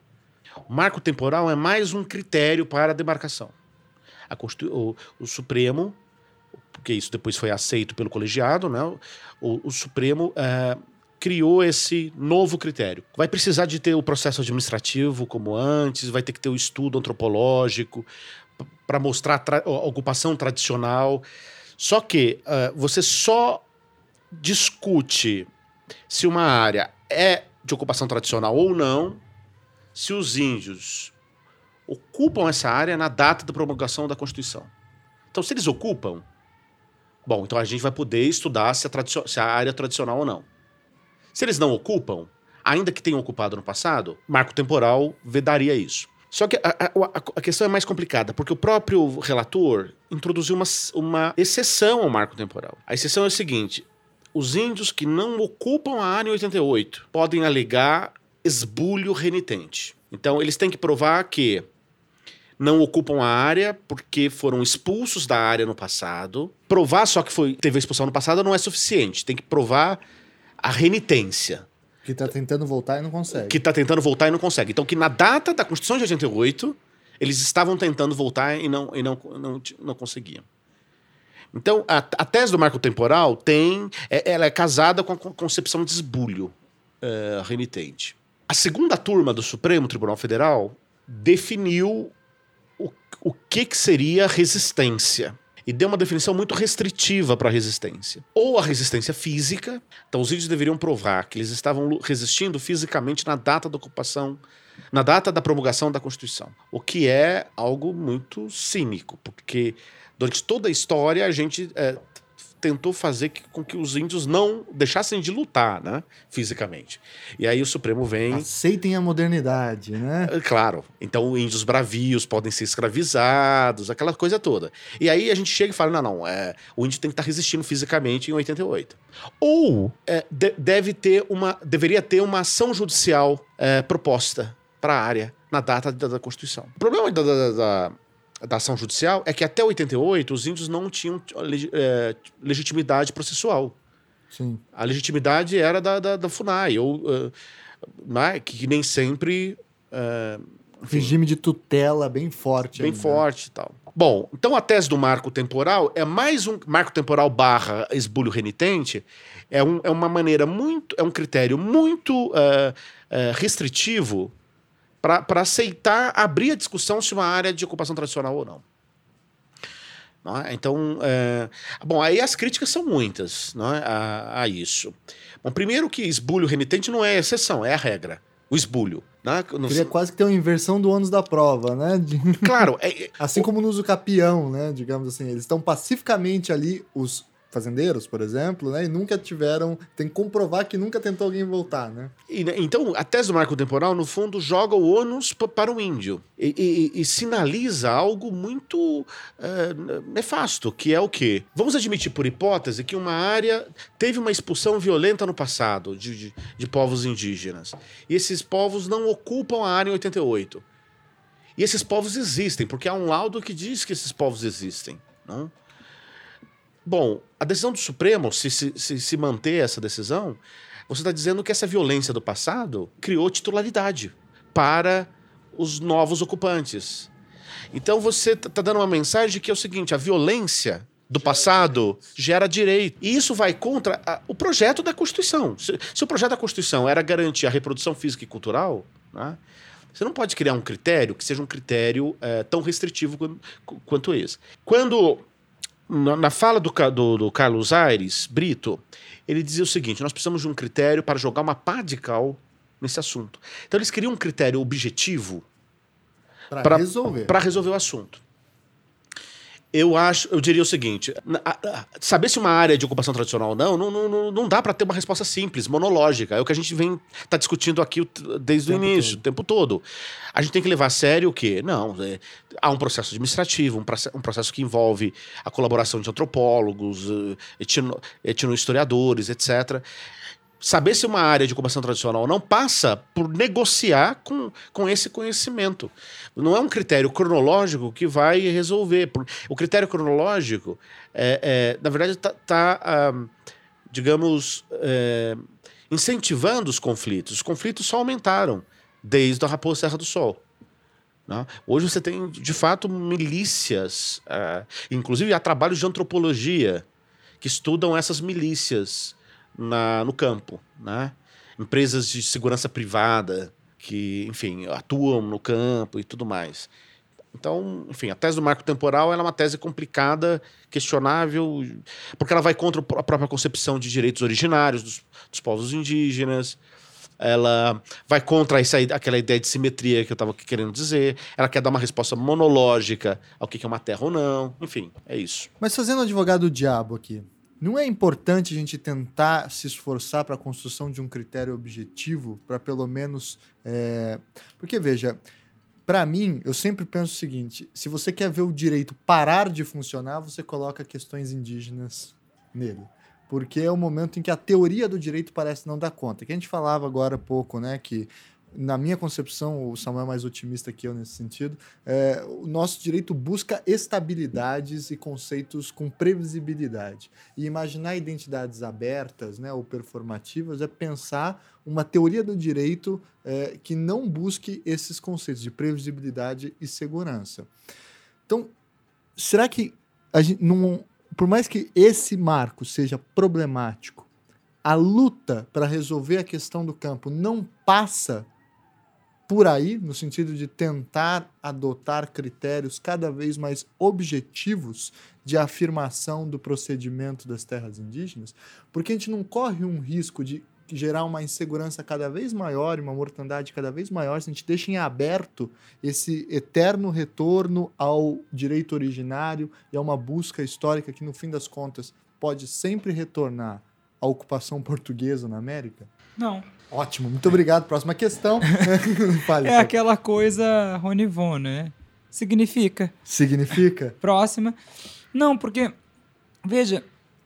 O marco temporal é mais um critério para a demarcação. A o, o Supremo, porque isso depois foi aceito pelo colegiado, né? o, o Supremo eh, criou esse novo critério. Vai precisar de ter o processo administrativo como antes, vai ter que ter o estudo antropológico para mostrar tra- a ocupação tradicional. Só que eh, você só discute se uma área é de ocupação tradicional ou não se os índios ocupam essa área na data da promulgação da Constituição. Então, se eles ocupam, bom, então a gente vai poder estudar se a, se a área é tradicional ou não. Se eles não ocupam, ainda que tenham ocupado no passado, marco temporal vedaria isso. Só que a, a- a- questão é mais complicada, porque o próprio relator introduziu uma, uma exceção ao marco temporal. A exceção é o seguinte: os índios que não ocupam a área em 88 podem alegar esbulho renitente. Então, eles têm que provar que não ocupam a área porque foram expulsos da área no passado. Provar só que foi, teve a expulsão no passado não é suficiente. Tem que provar a renitência. Que está tentando voltar e não consegue. Que está tentando voltar e não consegue. Então, que na data da Constituição de 88, eles estavam tentando voltar e não, e não, não, não conseguiam. Então, a, a tese do marco temporal tem. É, ela é casada com a concepção de esbulho é, renitente. A segunda turma do Supremo Tribunal Federal definiu o, o que, que seria resistência e deu uma definição muito restritiva para a resistência. Ou a resistência física, então os índios deveriam provar que eles estavam resistindo fisicamente na data da ocupação, na data da promulgação da Constituição. O que é algo muito cínico, porque durante toda a história a gente é, tentou fazer que, com que os índios não deixassem de lutar, né, fisicamente. E aí o Supremo vem. Aceitem a modernidade, né? É, claro. Então, índios bravios podem ser escravizados, aquela coisa toda. E aí a gente chega e fala: não, não, é, o índio tem que estar resistindo fisicamente em 88. Ou é, de, deve ter uma, deveria ter uma ação judicial é, proposta para a área na data da, da Constituição. O problema da, da, da da ação judicial é que até 88 os índios não tinham é, legitimidade processual. Sim. A legitimidade era da, da, da FUNAI, ou, uh, né, que nem sempre. Uh, Regime de tutela bem forte. Bem ainda. forte e tal. Bom, então a tese do marco temporal é mais um marco temporal barra esbulho renitente, é, um, é uma maneira muito, é um critério muito uh, restritivo para aceitar abrir a discussão se uma área de ocupação tradicional ou não. não é? Então, é... bom, aí as críticas são muitas não é? a, a, isso. Bom, primeiro que esbulho renitente não é exceção, é a regra. O esbulho. Né? Quase que ter uma inversão do ônus da prova, né? De... Claro. É, é assim o... como no uso capião, né? Digamos assim, eles estão pacificamente ali, os fazendeiros, por exemplo, né? E nunca tiveram. Tem que comprovar que nunca tentou alguém voltar, né? E, né, então, a tese do marco temporal, no fundo, joga o ônus para o índio e, e, e, sinaliza algo muito é, nefasto, que é o quê? Vamos admitir, por hipótese, que uma área teve uma expulsão violenta no passado de, de, de povos indígenas. E esses povos não ocupam a área em 88. E esses povos existem, porque há um laudo que diz que esses povos existem. Não? Bom, a decisão do Supremo, se se, se, manter essa decisão, você está dizendo que essa violência do passado criou titularidade para os novos ocupantes. Então você está tá dando uma mensagem que é o seguinte: a violência do passado gera direito. E isso vai contra a, o projeto da Constituição. Se, se, o projeto da Constituição era garantir a reprodução física e cultural, né, você não pode criar um critério que seja um critério é, tão restritivo quanto, quanto esse. Quando na, na fala do, do, do, Carlos Aires Brito, ele dizia o seguinte: nós precisamos de um critério para jogar uma pá de cal nesse assunto. Então eles queriam um critério objetivo para resolver. resolver o assunto. Eu acho, eu diria o seguinte: saber se uma área de ocupação tradicional ou não, não, não, não dá para ter uma resposta simples, monológica. É o que a gente vem tá discutindo aqui desde o, o início, todo. o tempo todo. A gente tem que levar a sério o quê? Não, é, há um processo administrativo, um, um processo que envolve a colaboração de antropólogos, eh, etno, etnohistoriadores, etc saber se uma área de ocupação tradicional não passa por negociar com, com esse conhecimento. Não é um critério cronológico que vai resolver. O critério cronológico, é, é na verdade, está, tá, ah, digamos, é, incentivando os conflitos. Os conflitos só aumentaram desde a Raposa Serra do Sol. Né? Hoje você tem, de fato, milícias, uh, inclusive há trabalhos de antropologia que estudam essas milícias na, no campo, né? Empresas de segurança privada que, enfim, atuam no campo e tudo mais. Então, enfim, a tese do marco temporal é uma tese complicada, questionável, porque ela vai contra a própria concepção de direitos originários dos, dos povos indígenas, ela vai contra essa, aquela ideia de simetria que eu estava querendo dizer, ela quer dar uma resposta monológica ao que é uma terra ou não, enfim, é isso. Mas fazendo advogado do diabo aqui, não é importante a gente tentar se esforçar para a construção de um critério objetivo, para pelo menos. É... Porque, veja, para mim, eu sempre penso o seguinte: se você quer ver o direito parar de funcionar, você coloca questões indígenas nele. porque é o momento em que a teoria do direito parece não dar conta. Que a gente falava agora há pouco, né, que na minha concepção, o Samuel é mais otimista que eu nesse sentido, é, o nosso direito busca estabilidades e conceitos com previsibilidade. E imaginar identidades abertas né, ou performativas é pensar uma teoria do direito é, que não busque esses conceitos de previsibilidade e segurança. Então, será que gente por mais que esse marco seja problemático, a luta para resolver a questão do campo não passa por aí, no sentido de tentar adotar critérios cada vez mais objetivos de afirmação do procedimento das terras indígenas, porque a gente não corre um risco de gerar uma insegurança cada vez maior e uma mortandade cada vez maior se a gente deixa em aberto esse eterno retorno ao direito originário e a uma busca histórica que, no fim das contas, pode sempre retornar à ocupação portuguesa na América? Não. Ótimo, muito obrigado. Próxima questão. Fale, é aquela coisa Ronivon, né? Significa. Significa? Próxima. Não, porque, veja,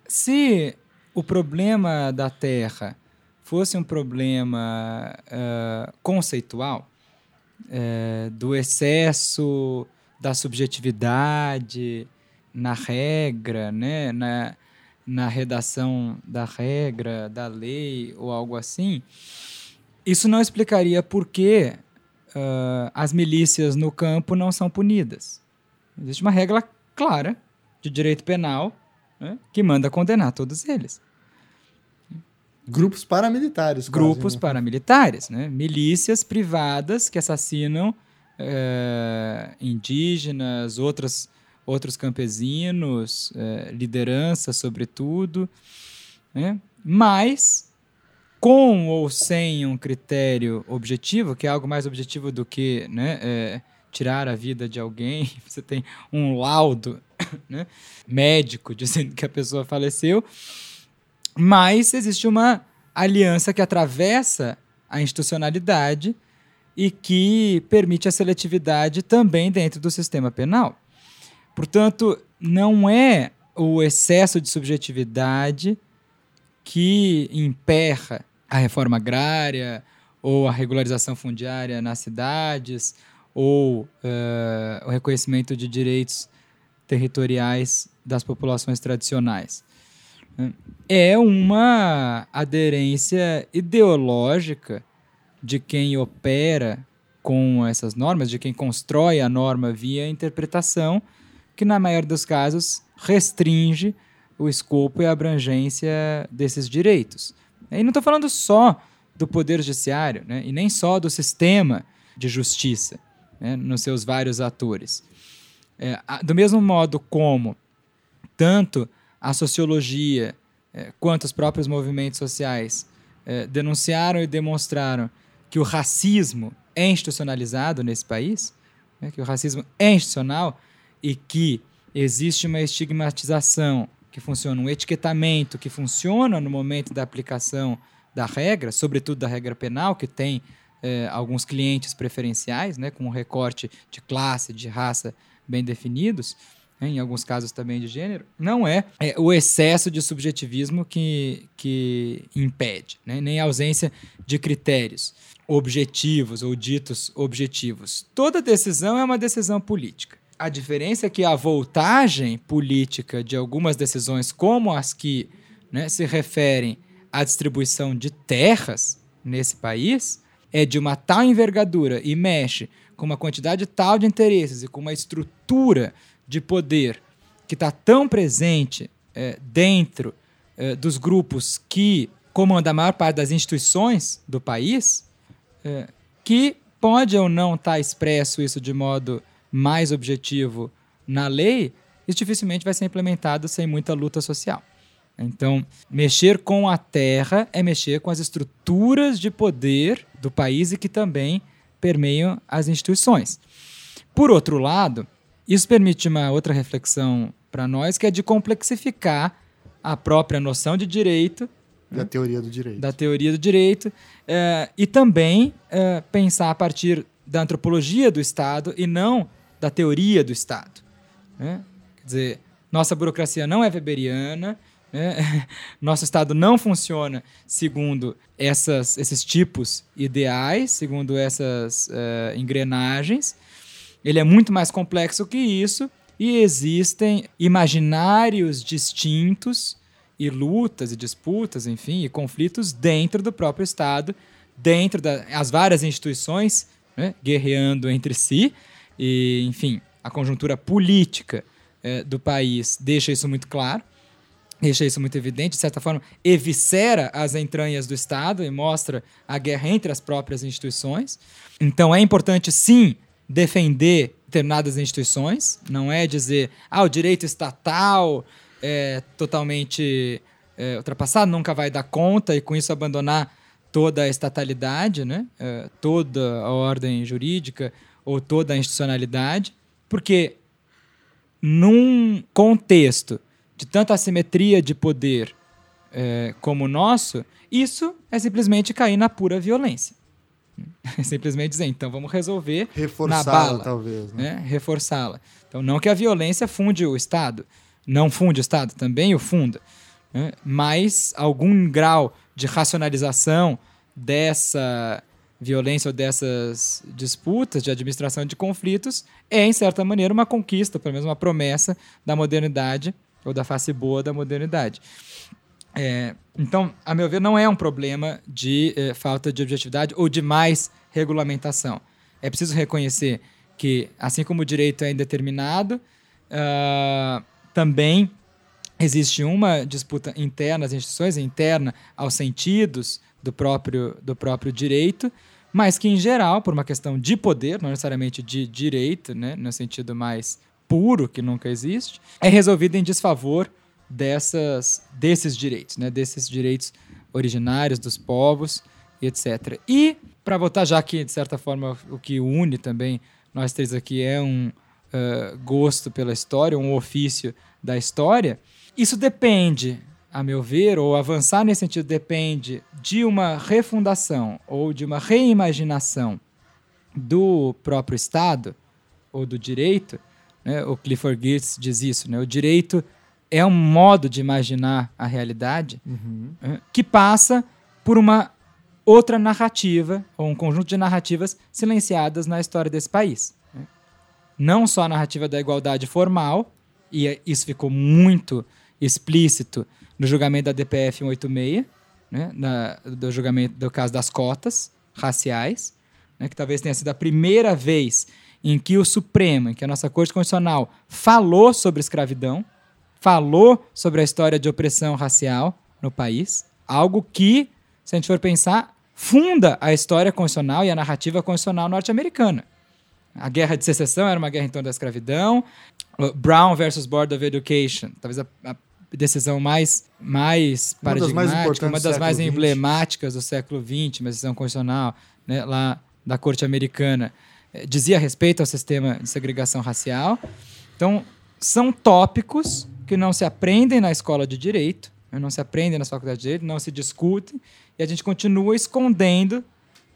se o problema da Terra fosse um problema uh, conceitual, uh, do excesso da subjetividade na regra, né? na, na redação da regra, da lei ou algo assim, isso não explicaria por que uh, as milícias no campo não são punidas. Existe uma regra clara de direito penal né, que manda condenar todos eles. Grupos paramilitares. Grupos quase, né? paramilitares, né? milícias privadas que assassinam uh, indígenas, outras outros campesinos, é, liderança, sobretudo, né? mas com ou sem um critério objetivo, que é algo mais objetivo do que né, é, tirar a vida de alguém, você tem um laudo né, médico dizendo que a pessoa faleceu, mas existe uma aliança que atravessa a institucionalidade e que permite a seletividade também dentro do sistema penal. Portanto, não é o excesso de subjetividade que emperra a reforma agrária ou a regularização fundiária nas cidades ou uh, o reconhecimento de direitos territoriais das populações tradicionais. É uma aderência ideológica de quem opera com essas normas, de quem constrói a norma via interpretação que na maioria dos casos restringe o escopo e a abrangência desses direitos. E não estou falando só do Poder Judiciário, né? e nem só do sistema de justiça, né? nos seus vários atores. É, do mesmo modo como tanto a sociologia é, quanto os próprios movimentos sociais é, denunciaram e demonstraram que o racismo é institucionalizado nesse país, né? que o racismo é institucional, e que existe uma estigmatização que funciona, um etiquetamento que funciona no momento da aplicação da regra, sobretudo da regra penal, que tem eh, alguns clientes preferenciais, né, com um recorte de classe, de raça bem definidos, né, em alguns casos também de gênero, não é, é o excesso de subjetivismo que, que impede, né, nem a ausência de critérios objetivos ou ditos objetivos. Toda decisão é uma decisão política. A diferença é que a voltagem política de algumas decisões, como as que né, se referem à distribuição de terras nesse país, é de uma tal envergadura e mexe com uma quantidade tal de interesses e com uma estrutura de poder que está tão presente é, dentro é, dos grupos que comandam a maior parte das instituições do país, é, que pode ou não estar tá expresso isso de modo mais objetivo na lei, isso dificilmente vai ser implementado sem muita luta social. Então, mexer com a terra é mexer com as estruturas de poder do país e que também permeiam as instituições. Por outro lado, isso permite uma outra reflexão para nós, que é de complexificar a própria noção de direito. Da teoria do direito. Da teoria do direito. É, e também é, pensar a partir da antropologia do Estado e não da teoria do Estado. Né? Quer dizer, nossa burocracia não é weberiana, Né? Nosso Estado não funciona segundo essas, esses tipos ideais, segundo essas uh, engrenagens. Ele é muito mais complexo que isso e existem imaginários distintos e lutas e disputas, enfim, e conflitos dentro do próprio Estado, dentro das várias instituições, né, guerreando entre si, e, enfim, a conjuntura política eh, do país deixa isso muito claro, deixa isso muito evidente, de certa forma, eviscera as entranhas do Estado e mostra a guerra entre as próprias instituições. Então é importante, sim, defender determinadas instituições, não é dizer, ah, o direito estatal é totalmente é, ultrapassado, nunca vai dar conta e com isso abandonar toda a estatalidade, né? É, toda a ordem jurídica ou toda a institucionalidade, porque num contexto de tanta assimetria de poder é, como o nosso, isso é simplesmente cair na pura violência. É simplesmente dizer, então vamos resolver na bala, talvez, né? né? Reforçá-la. Então não que a violência funde o Estado, não funde o Estado, também o funda, né? mas algum grau de racionalização dessa violência ou dessas disputas de administração de conflitos é, em certa maneira, uma conquista, pelo menos uma promessa da modernidade ou da face boa da modernidade. É, então, a meu ver, não é um problema de é, falta de objetividade ou de mais regulamentação. É preciso reconhecer que, assim como o direito é indeterminado, uh, também existe uma disputa interna às instituições, interna aos sentidos do próprio, do próprio direito, mas que, em geral, por uma questão de poder, não necessariamente de direito, né, no sentido mais puro, que nunca existe, é resolvida em desfavor dessas, desses direitos, né, desses direitos originários dos povos etc. E, para voltar, já que, de certa forma, o que une também nós três aqui é um uh, gosto pela história, um ofício da história, isso depende a meu ver, ou avançar nesse sentido depende de uma refundação ou de uma reimaginação do próprio Estado ou do direito. Né? O Clifford Geertz diz isso. Né? O direito é um modo de imaginar a realidade uhum. né? que passa por uma outra narrativa ou um conjunto de narrativas silenciadas na história desse país. Né? Não só a narrativa da igualdade formal, e isso ficou muito explícito no julgamento da DPF 186, né, na, do julgamento do caso das cotas raciais, né, que talvez tenha sido a primeira vez em que o Supremo, em que a nossa Corte Constitucional falou sobre escravidão, falou sobre a história de opressão racial no país, algo que, se a gente for pensar, funda a história constitucional e a narrativa constitucional norte-americana. A guerra de secessão era uma guerra em torno da escravidão. Brown versus Board of Education, talvez a, a decisão mais, mais uma paradigmática, das mais uma das mais emblemáticas do século XX, uma decisão constitucional né, lá da corte americana, eh, dizia respeito ao sistema de segregação racial. Então, são tópicos que não se aprendem na escola de direito, né, não se aprendem na faculdade de direito, não se discutem, e a gente continua escondendo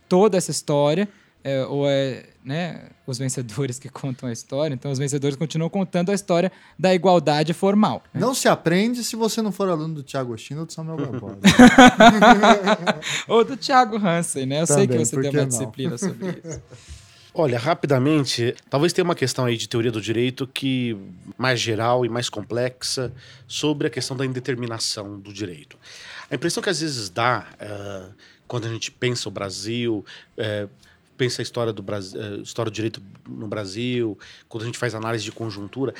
toda essa história é, ou é né, os vencedores que contam a história. Então, os vencedores continuam contando a história da igualdade formal. Né? Não se aprende se você não for aluno do Tiago Agostinho ou do Samuel Barbosa. ou do Tiago Hansen, né? Eu Também, sei que você tem uma não? disciplina sobre isso. Olha, rapidamente, talvez tenha uma questão aí de teoria do direito que mais geral e mais complexa sobre a questão da indeterminação do direito. A impressão que às vezes dá uh, quando a gente pensa o Brasil, uh, pensa a história do Brasil, eh, história do direito no Brasil, quando a gente faz análise de conjuntura,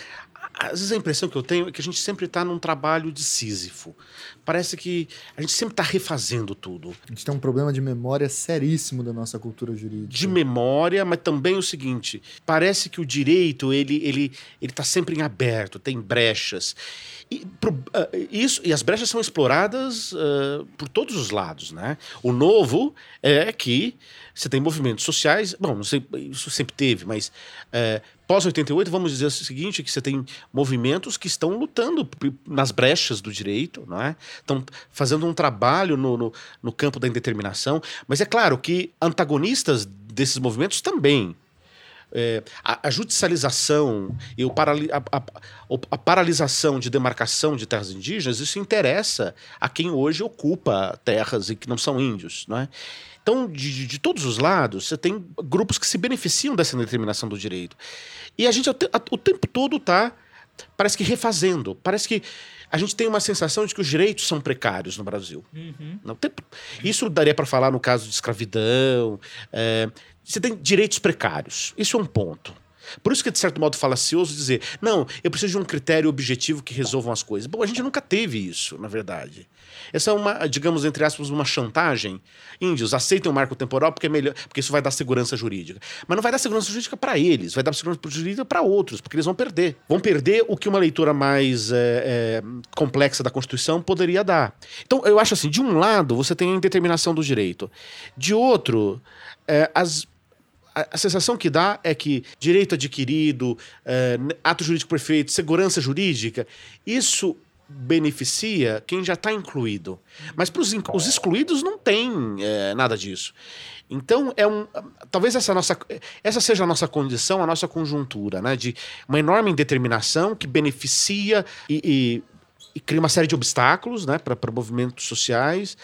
às vezes a impressão que eu tenho é que a gente sempre está num trabalho de Sísifo. Parece que a gente sempre está refazendo tudo. A gente tem um problema de memória seríssimo da nossa cultura jurídica. De memória, mas também o seguinte: parece que o direito ele ele ele está sempre em aberto, tem brechas. E, pro, uh, isso, e as brechas são exploradas uh, por todos os lados. Né? O novo é que você tem movimentos sociais, bom, não sei, isso sempre teve, mas é, pós-88, vamos dizer o seguinte, que você tem movimentos que estão lutando nas brechas do direito, não é? Estão fazendo um trabalho no, no, no campo da indeterminação, mas é claro que antagonistas desses movimentos também é, a, a, judicialização e o parali a, a, a, paralisação de demarcação de terras indígenas, isso interessa a quem hoje ocupa terras e que não são índios. Não é? Então, de, de todos os lados, você tem grupos que se beneficiam dessa determinação do direito. E a gente o tempo todo está, parece que refazendo, parece que a gente tem uma sensação de que os direitos são precários no Brasil. Uhum. Isso daria para falar no caso de escravidão. É, você tem direitos precários. Isso é um ponto. Por isso que é, de certo modo, falacioso dizer, não, eu preciso de um critério objetivo que resolvam as coisas. Bom, a gente nunca teve isso, na verdade. Essa é uma, digamos, entre aspas, uma chantagem. Índios aceitem o marco temporal porque é melhor, porque isso vai dar segurança jurídica. Mas não vai dar segurança jurídica para eles, vai dar segurança jurídica para outros, porque eles vão perder. Vão perder o que uma leitura mais é, é, complexa da Constituição poderia dar. Então, eu acho assim, de um lado, você tem a indeterminação do direito. De outro, é, as a, sensação que dá é que direito adquirido, é, ato jurídico perfeito, segurança jurídica, isso beneficia quem já está incluído. Mas para os excluídos não tem é, nada disso. Então, é um, talvez essa, nossa, essa seja a nossa condição, a nossa conjuntura, né? de uma enorme indeterminação que beneficia e, e, e cria uma série de obstáculos né? para movimentos sociais.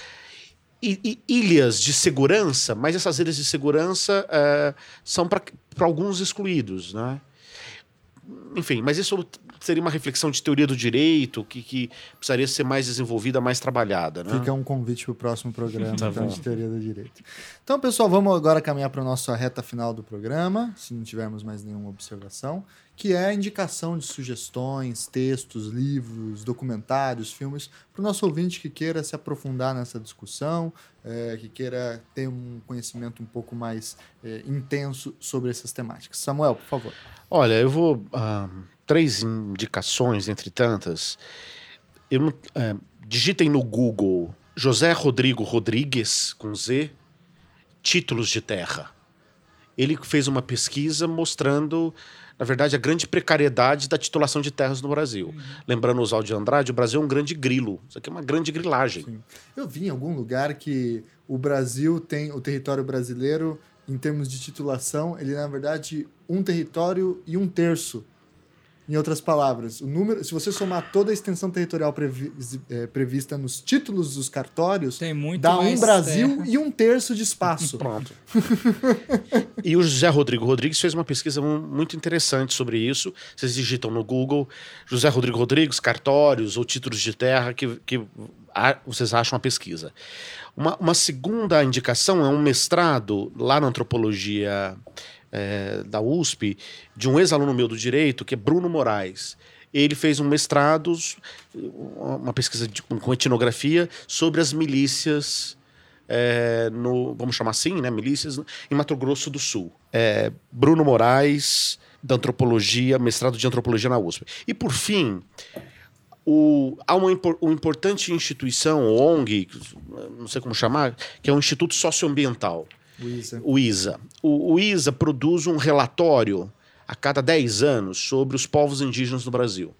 Ilhas de segurança, mas essas ilhas de segurança é, são para alguns excluídos. Né? Enfim, mas isso seria uma reflexão de teoria do direito que, que precisaria ser mais desenvolvida, mais trabalhada. Né? Fica um convite para o próximo programa tá então, de teoria do direito. Então, pessoal, vamos agora caminhar para a nossa reta final do programa, se não tivermos mais nenhuma observação, que é a indicação de sugestões, textos, livros, documentários, filmes, para o nosso ouvinte que queira se aprofundar nessa discussão, é, que queira ter um conhecimento um pouco mais é, intenso sobre essas temáticas. Samuel, por favor. Olha, eu vou. Uh, três indicações, entre tantas. Eu, é, digitem no Google José Rodrigo Rodrigues, com Z, títulos de terra. Ele fez uma pesquisa mostrando, na verdade, a grande precariedade da titulação de terras no Brasil. Uhum. Lembrando Oswaldo de Andrade, o Brasil é um grande grilo. Isso aqui é uma grande grilagem. Sim. Eu vi em algum lugar que o Brasil tem, o território brasileiro, em termos de titulação, ele, na verdade, um território e um terço em outras palavras, o número, se você somar toda a extensão territorial previ, é, prevista nos títulos dos cartórios, dá um Brasil terra. e um terço de espaço. Pronto. e o José Rodrigo Rodrigues fez uma pesquisa muito interessante sobre isso. Vocês digitam no Google José Rodrigo Rodrigues, cartórios ou títulos de terra, que, que vocês acham a pesquisa. Uma, uma segunda indicação é um mestrado lá na antropologia é, da USP, de um ex-aluno meu do direito, que é Bruno Moraes. Ele fez um mestrado, uma pesquisa de, com etnografia sobre as milícias é, no, vamos chamar assim, né, milícias em Mato Grosso do Sul. É, Bruno Moraes, da antropologia, mestrado de antropologia na USP. E por fim, o, há uma, uma importante instituição, ONG, não sei como chamar, que é o Instituto Socioambiental. O ISA. O ISA. O, o ISA produz um relatório a cada 10 anos sobre os povos indígenas do Brasil.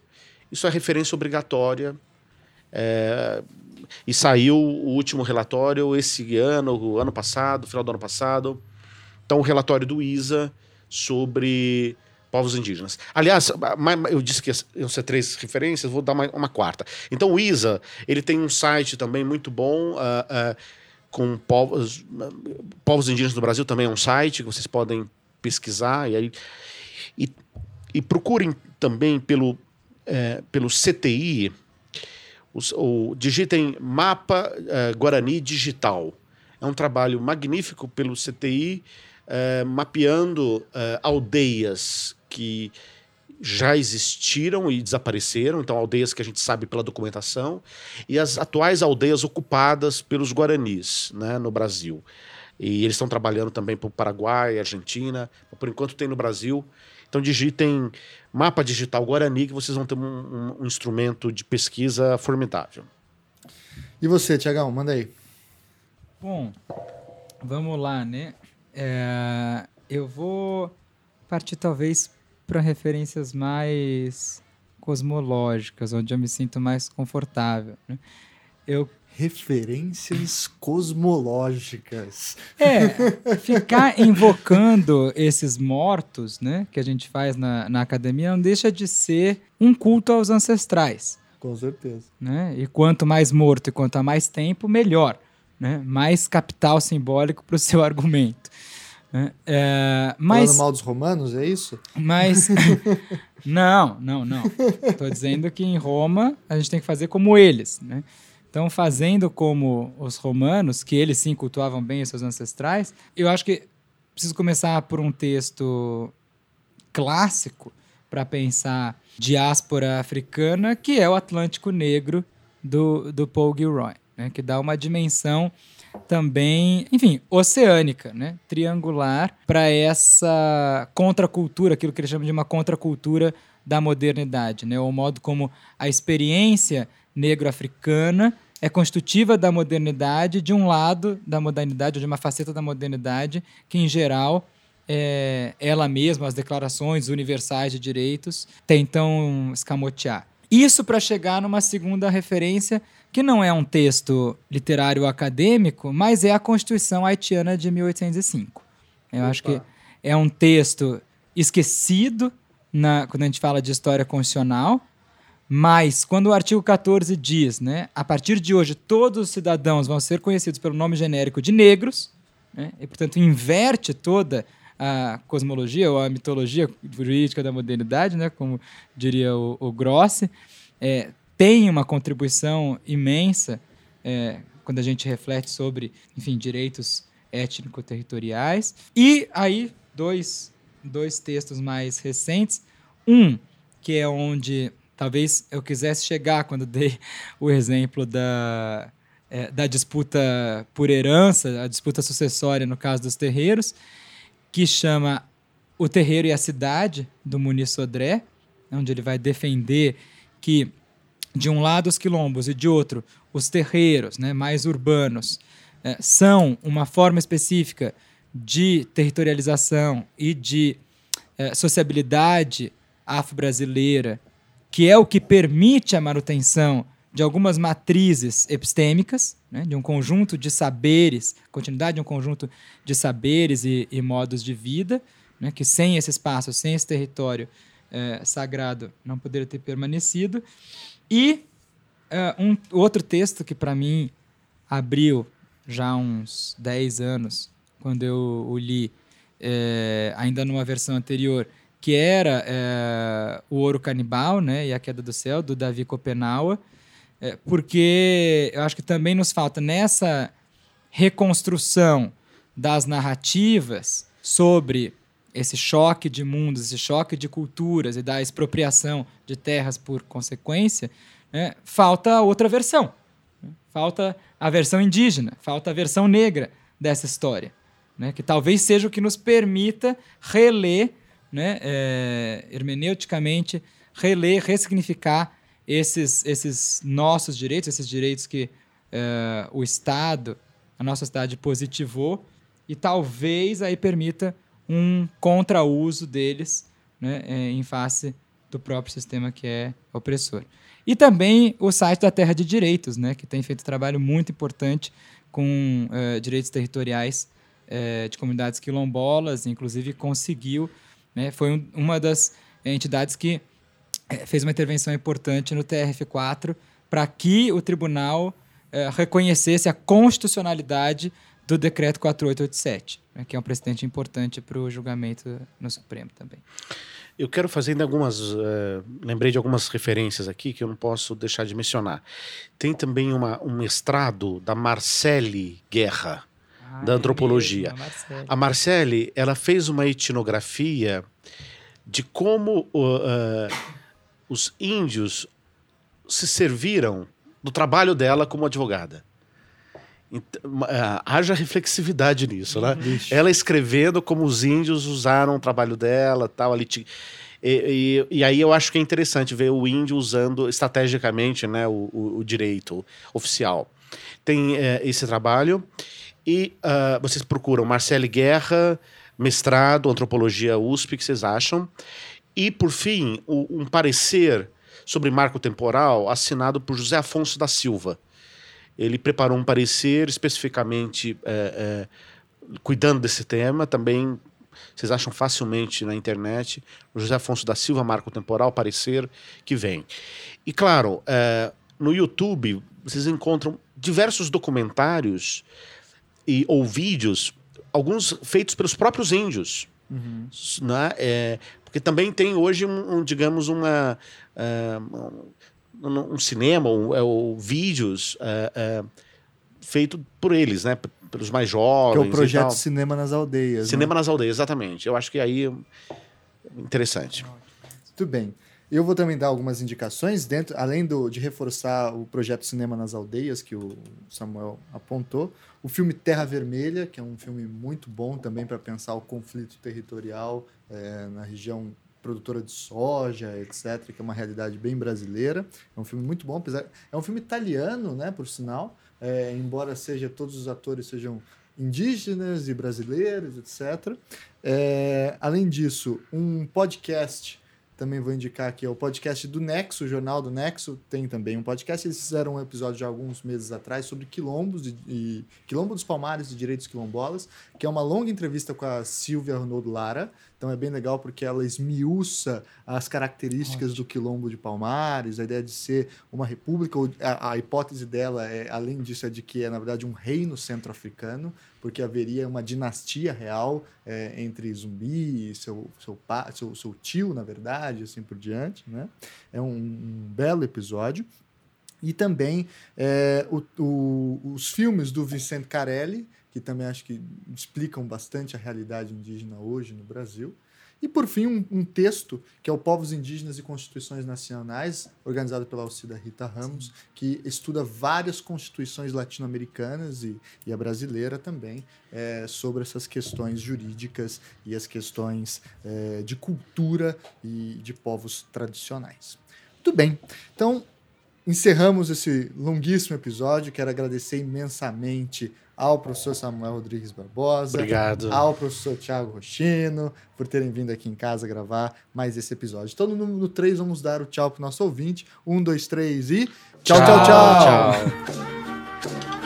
Isso é referência obrigatória. É, e saiu o último relatório esse ano, ano passado, final do ano passado. Então, o relatório do ISA sobre povos indígenas. Aliás, eu disse que iam ser três referências, vou dar uma, uma quarta. Então, o ISA ele tem um site também muito bom. Uh, uh, com povos, povos indígenas do Brasil também é um site que vocês podem pesquisar e aí e, e procurem também pelo é, pelo CTI os, digitem mapa é, Guarani digital. É um trabalho magnífico pelo CTI é, mapeando é, aldeias que já existiram e desapareceram, então aldeias que a gente sabe pela documentação, e as atuais aldeias ocupadas pelos guaranis né, no Brasil. E eles estão trabalhando também para o Paraguai, Argentina, por enquanto tem no Brasil. Então digitem mapa digital Guarani que vocês vão ter um, um, um instrumento de pesquisa formidável. E você, Tiagão, manda aí. Bom, vamos lá, né? É, eu vou partir talvez para referências mais cosmológicas, onde eu me sinto mais confortável. Né? eu referências cosmológicas. É, ficar invocando esses mortos, né, que a gente faz na, na academia, não deixa de ser um culto aos ancestrais. Com certeza. Né? E quanto mais morto e quanto a mais tempo, melhor. Né? Mais capital simbólico para o seu argumento. Né? É, mas, Falando mal dos romanos, é isso? Mas. não, não, não. Estou dizendo que em Roma a gente tem que fazer como eles. Né? Então, fazendo como os romanos, que eles sim cultuavam bem os seus ancestrais, eu acho que preciso começar por um texto clássico para pensar diáspora africana, que é o Atlântico Negro do, do Paul Gilroy, né? que dá uma dimensão também, enfim, oceânica, né? triangular, para essa contracultura, aquilo que ele chama de uma contracultura da modernidade, né? o modo como a experiência negro-africana é constitutiva da modernidade, de um lado da modernidade, ou de uma faceta da modernidade, que em geral é, ela mesma, as declarações universais de direitos, tentam escamotear. Isso para chegar numa segunda referência, que não é um texto literário acadêmico, mas é a Constituição Haitiana de 1805. Eu Opa. acho que é um texto esquecido na, quando a gente fala de história constitucional, mas, quando o artigo 14 diz, né, a partir de hoje todos os cidadãos vão ser conhecidos pelo nome genérico de negros, né, e, portanto, inverte toda a cosmologia ou a mitologia jurídica da modernidade, né, como diria o, o Grossi, é, tem uma contribuição imensa é, quando a gente reflete sobre, enfim, direitos étnico-territoriais. E aí, dois, dois textos mais recentes. Um, que é onde talvez eu quisesse chegar quando dei o exemplo da, é, da disputa por herança, a disputa sucessória no caso dos terreiros, que chama O Terreiro e a Cidade, do Muniz Sodré, onde ele vai defender que, de um lado, os quilombos e de outro, os terreiros né, mais urbanos é, são uma forma específica de territorialização e de é, sociabilidade afro-brasileira que é o que permite a manutenção de algumas matrizes epistêmicas, né, de um conjunto de saberes, continuidade de um conjunto de saberes e, e modos de vida, né, que sem esse espaço, sem esse território é, sagrado, não poderia ter permanecido. E uh, um outro texto que para mim abriu já uns 10 anos, quando eu o li, é, ainda numa versão anterior, que era é, o Ouro Canibal né, e a Queda do Céu, do Davi Copenaua, é, porque eu acho que também nos falta nessa reconstrução das narrativas sobre esse choque de mundos, esse choque de culturas e da expropriação de terras por consequência, né, falta outra versão. Falta a versão indígena, falta a versão negra dessa história, né, que talvez seja o que nos permita reler né, é, hermeneuticamente, reler, ressignificar esses, esses nossos direitos, esses direitos que é, o Estado, a nossa cidade positivou, e talvez aí permita um contrauso deles né, é, em face do próprio sistema que é opressor. E também o site da Terra de Direitos, né, que tem feito um trabalho muito importante com é, direitos territoriais é, de comunidades quilombolas, inclusive conseguiu né? Foi um, uma das entidades que fez uma intervenção importante no TRF4 para que o tribunal é, reconhecesse a constitucionalidade do decreto 4887, né, que é um precedente importante para o julgamento no Supremo também. Eu quero fazer ainda algumas. Uh, lembrei de algumas referências aqui que eu não posso deixar de mencionar. Tem também uma, um mestrado da Marcele Guerra, da antropologia. Mesmo, a, Marcele. ela fez uma etnografia de como uh, os índios se serviram do trabalho dela como advogada. Uh, haja reflexividade nisso, né? Ela escrevendo como os índios usaram o trabalho dela, tal, ali. E, e, e, aí eu acho que é interessante ver o índio usando estrategicamente né, o, o, o direito oficial. Tem é, esse trabalho. E uh, vocês procuram Marcele Guerra, mestrado, antropologia USP, que vocês acham. E, por fim, o, um parecer sobre marco temporal assinado por José Afonso da Silva. Ele preparou um parecer especificamente é, é, cuidando desse tema. Também vocês acham facilmente na internet. José Afonso da Silva, Marco Temporal, parecer que vem. E claro, é, no YouTube vocês encontram diversos documentários e, ou vídeos, alguns feitos pelos próprios índios. Uhum. Né? É, porque também tem hoje, um, um digamos, uma, uh, um, cinema, ou, é, ou vídeos uh, uh, feito por eles, né? pelos mais jovens. Que é o projeto Cinema nas Aldeias. Cinema né? nas Aldeias, exatamente. Eu acho que aí é interessante. Muito bem. Eu vou também dar algumas indicações, dentro, além do, de reforçar o projeto Cinema nas Aldeias, que o Samuel apontou. O filme Terra Vermelha, que é um filme muito bom também para pensar o conflito territorial é, na região produtora de soja, etc., que é uma realidade bem brasileira. É um filme muito bom, apesar. É um filme italiano, né, por sinal, é, embora seja todos os atores sejam indígenas e brasileiros, etc. É, além disso, um podcast também vou indicar aqui, é o podcast do Nexo, o Jornal do Nexo, tem também um podcast. Eles fizeram um episódio de alguns meses atrás sobre quilombos e, e Quilombo dos Palmares e Direitos Quilombolas, que é uma longa entrevista com a Silvia Ronaldo Lara. Então é bem legal porque ela esmiuça as características Ótimo. do Quilombo de Palmares, a ideia de ser uma república, a, a hipótese dela, é, além disso, é de que é, na verdade, um reino centro-africano, porque haveria uma dinastia real é, entre Zumbi e seu, seu, seu, seu, tio, na verdade, assim por diante. Né? É um, um belo episódio. E também é, o, o, os filmes do Vicente Carelli, que também acho que explicam bastante a realidade indígena hoje no Brasil. E, por fim, um, um, texto que é o Povos Indígenas e Constituições Nacionais, organizado pela Alcida Rita Ramos, Sim. que estuda várias constituições latino-americanas e, e, a brasileira também, é, sobre essas questões jurídicas e as questões é, de cultura e de povos tradicionais. Muito bem. Então, encerramos esse longuíssimo episódio. Quero agradecer imensamente ao professor Samuel Rodrigues Barbosa, Obrigado. ao professor Tiago Rochino, por terem vindo aqui em casa gravar mais esse episódio. Então, no, no 3, vamos dar o tchau para o nosso ouvinte. Um, dois, três e. tchau, tchau. tchau. tchau.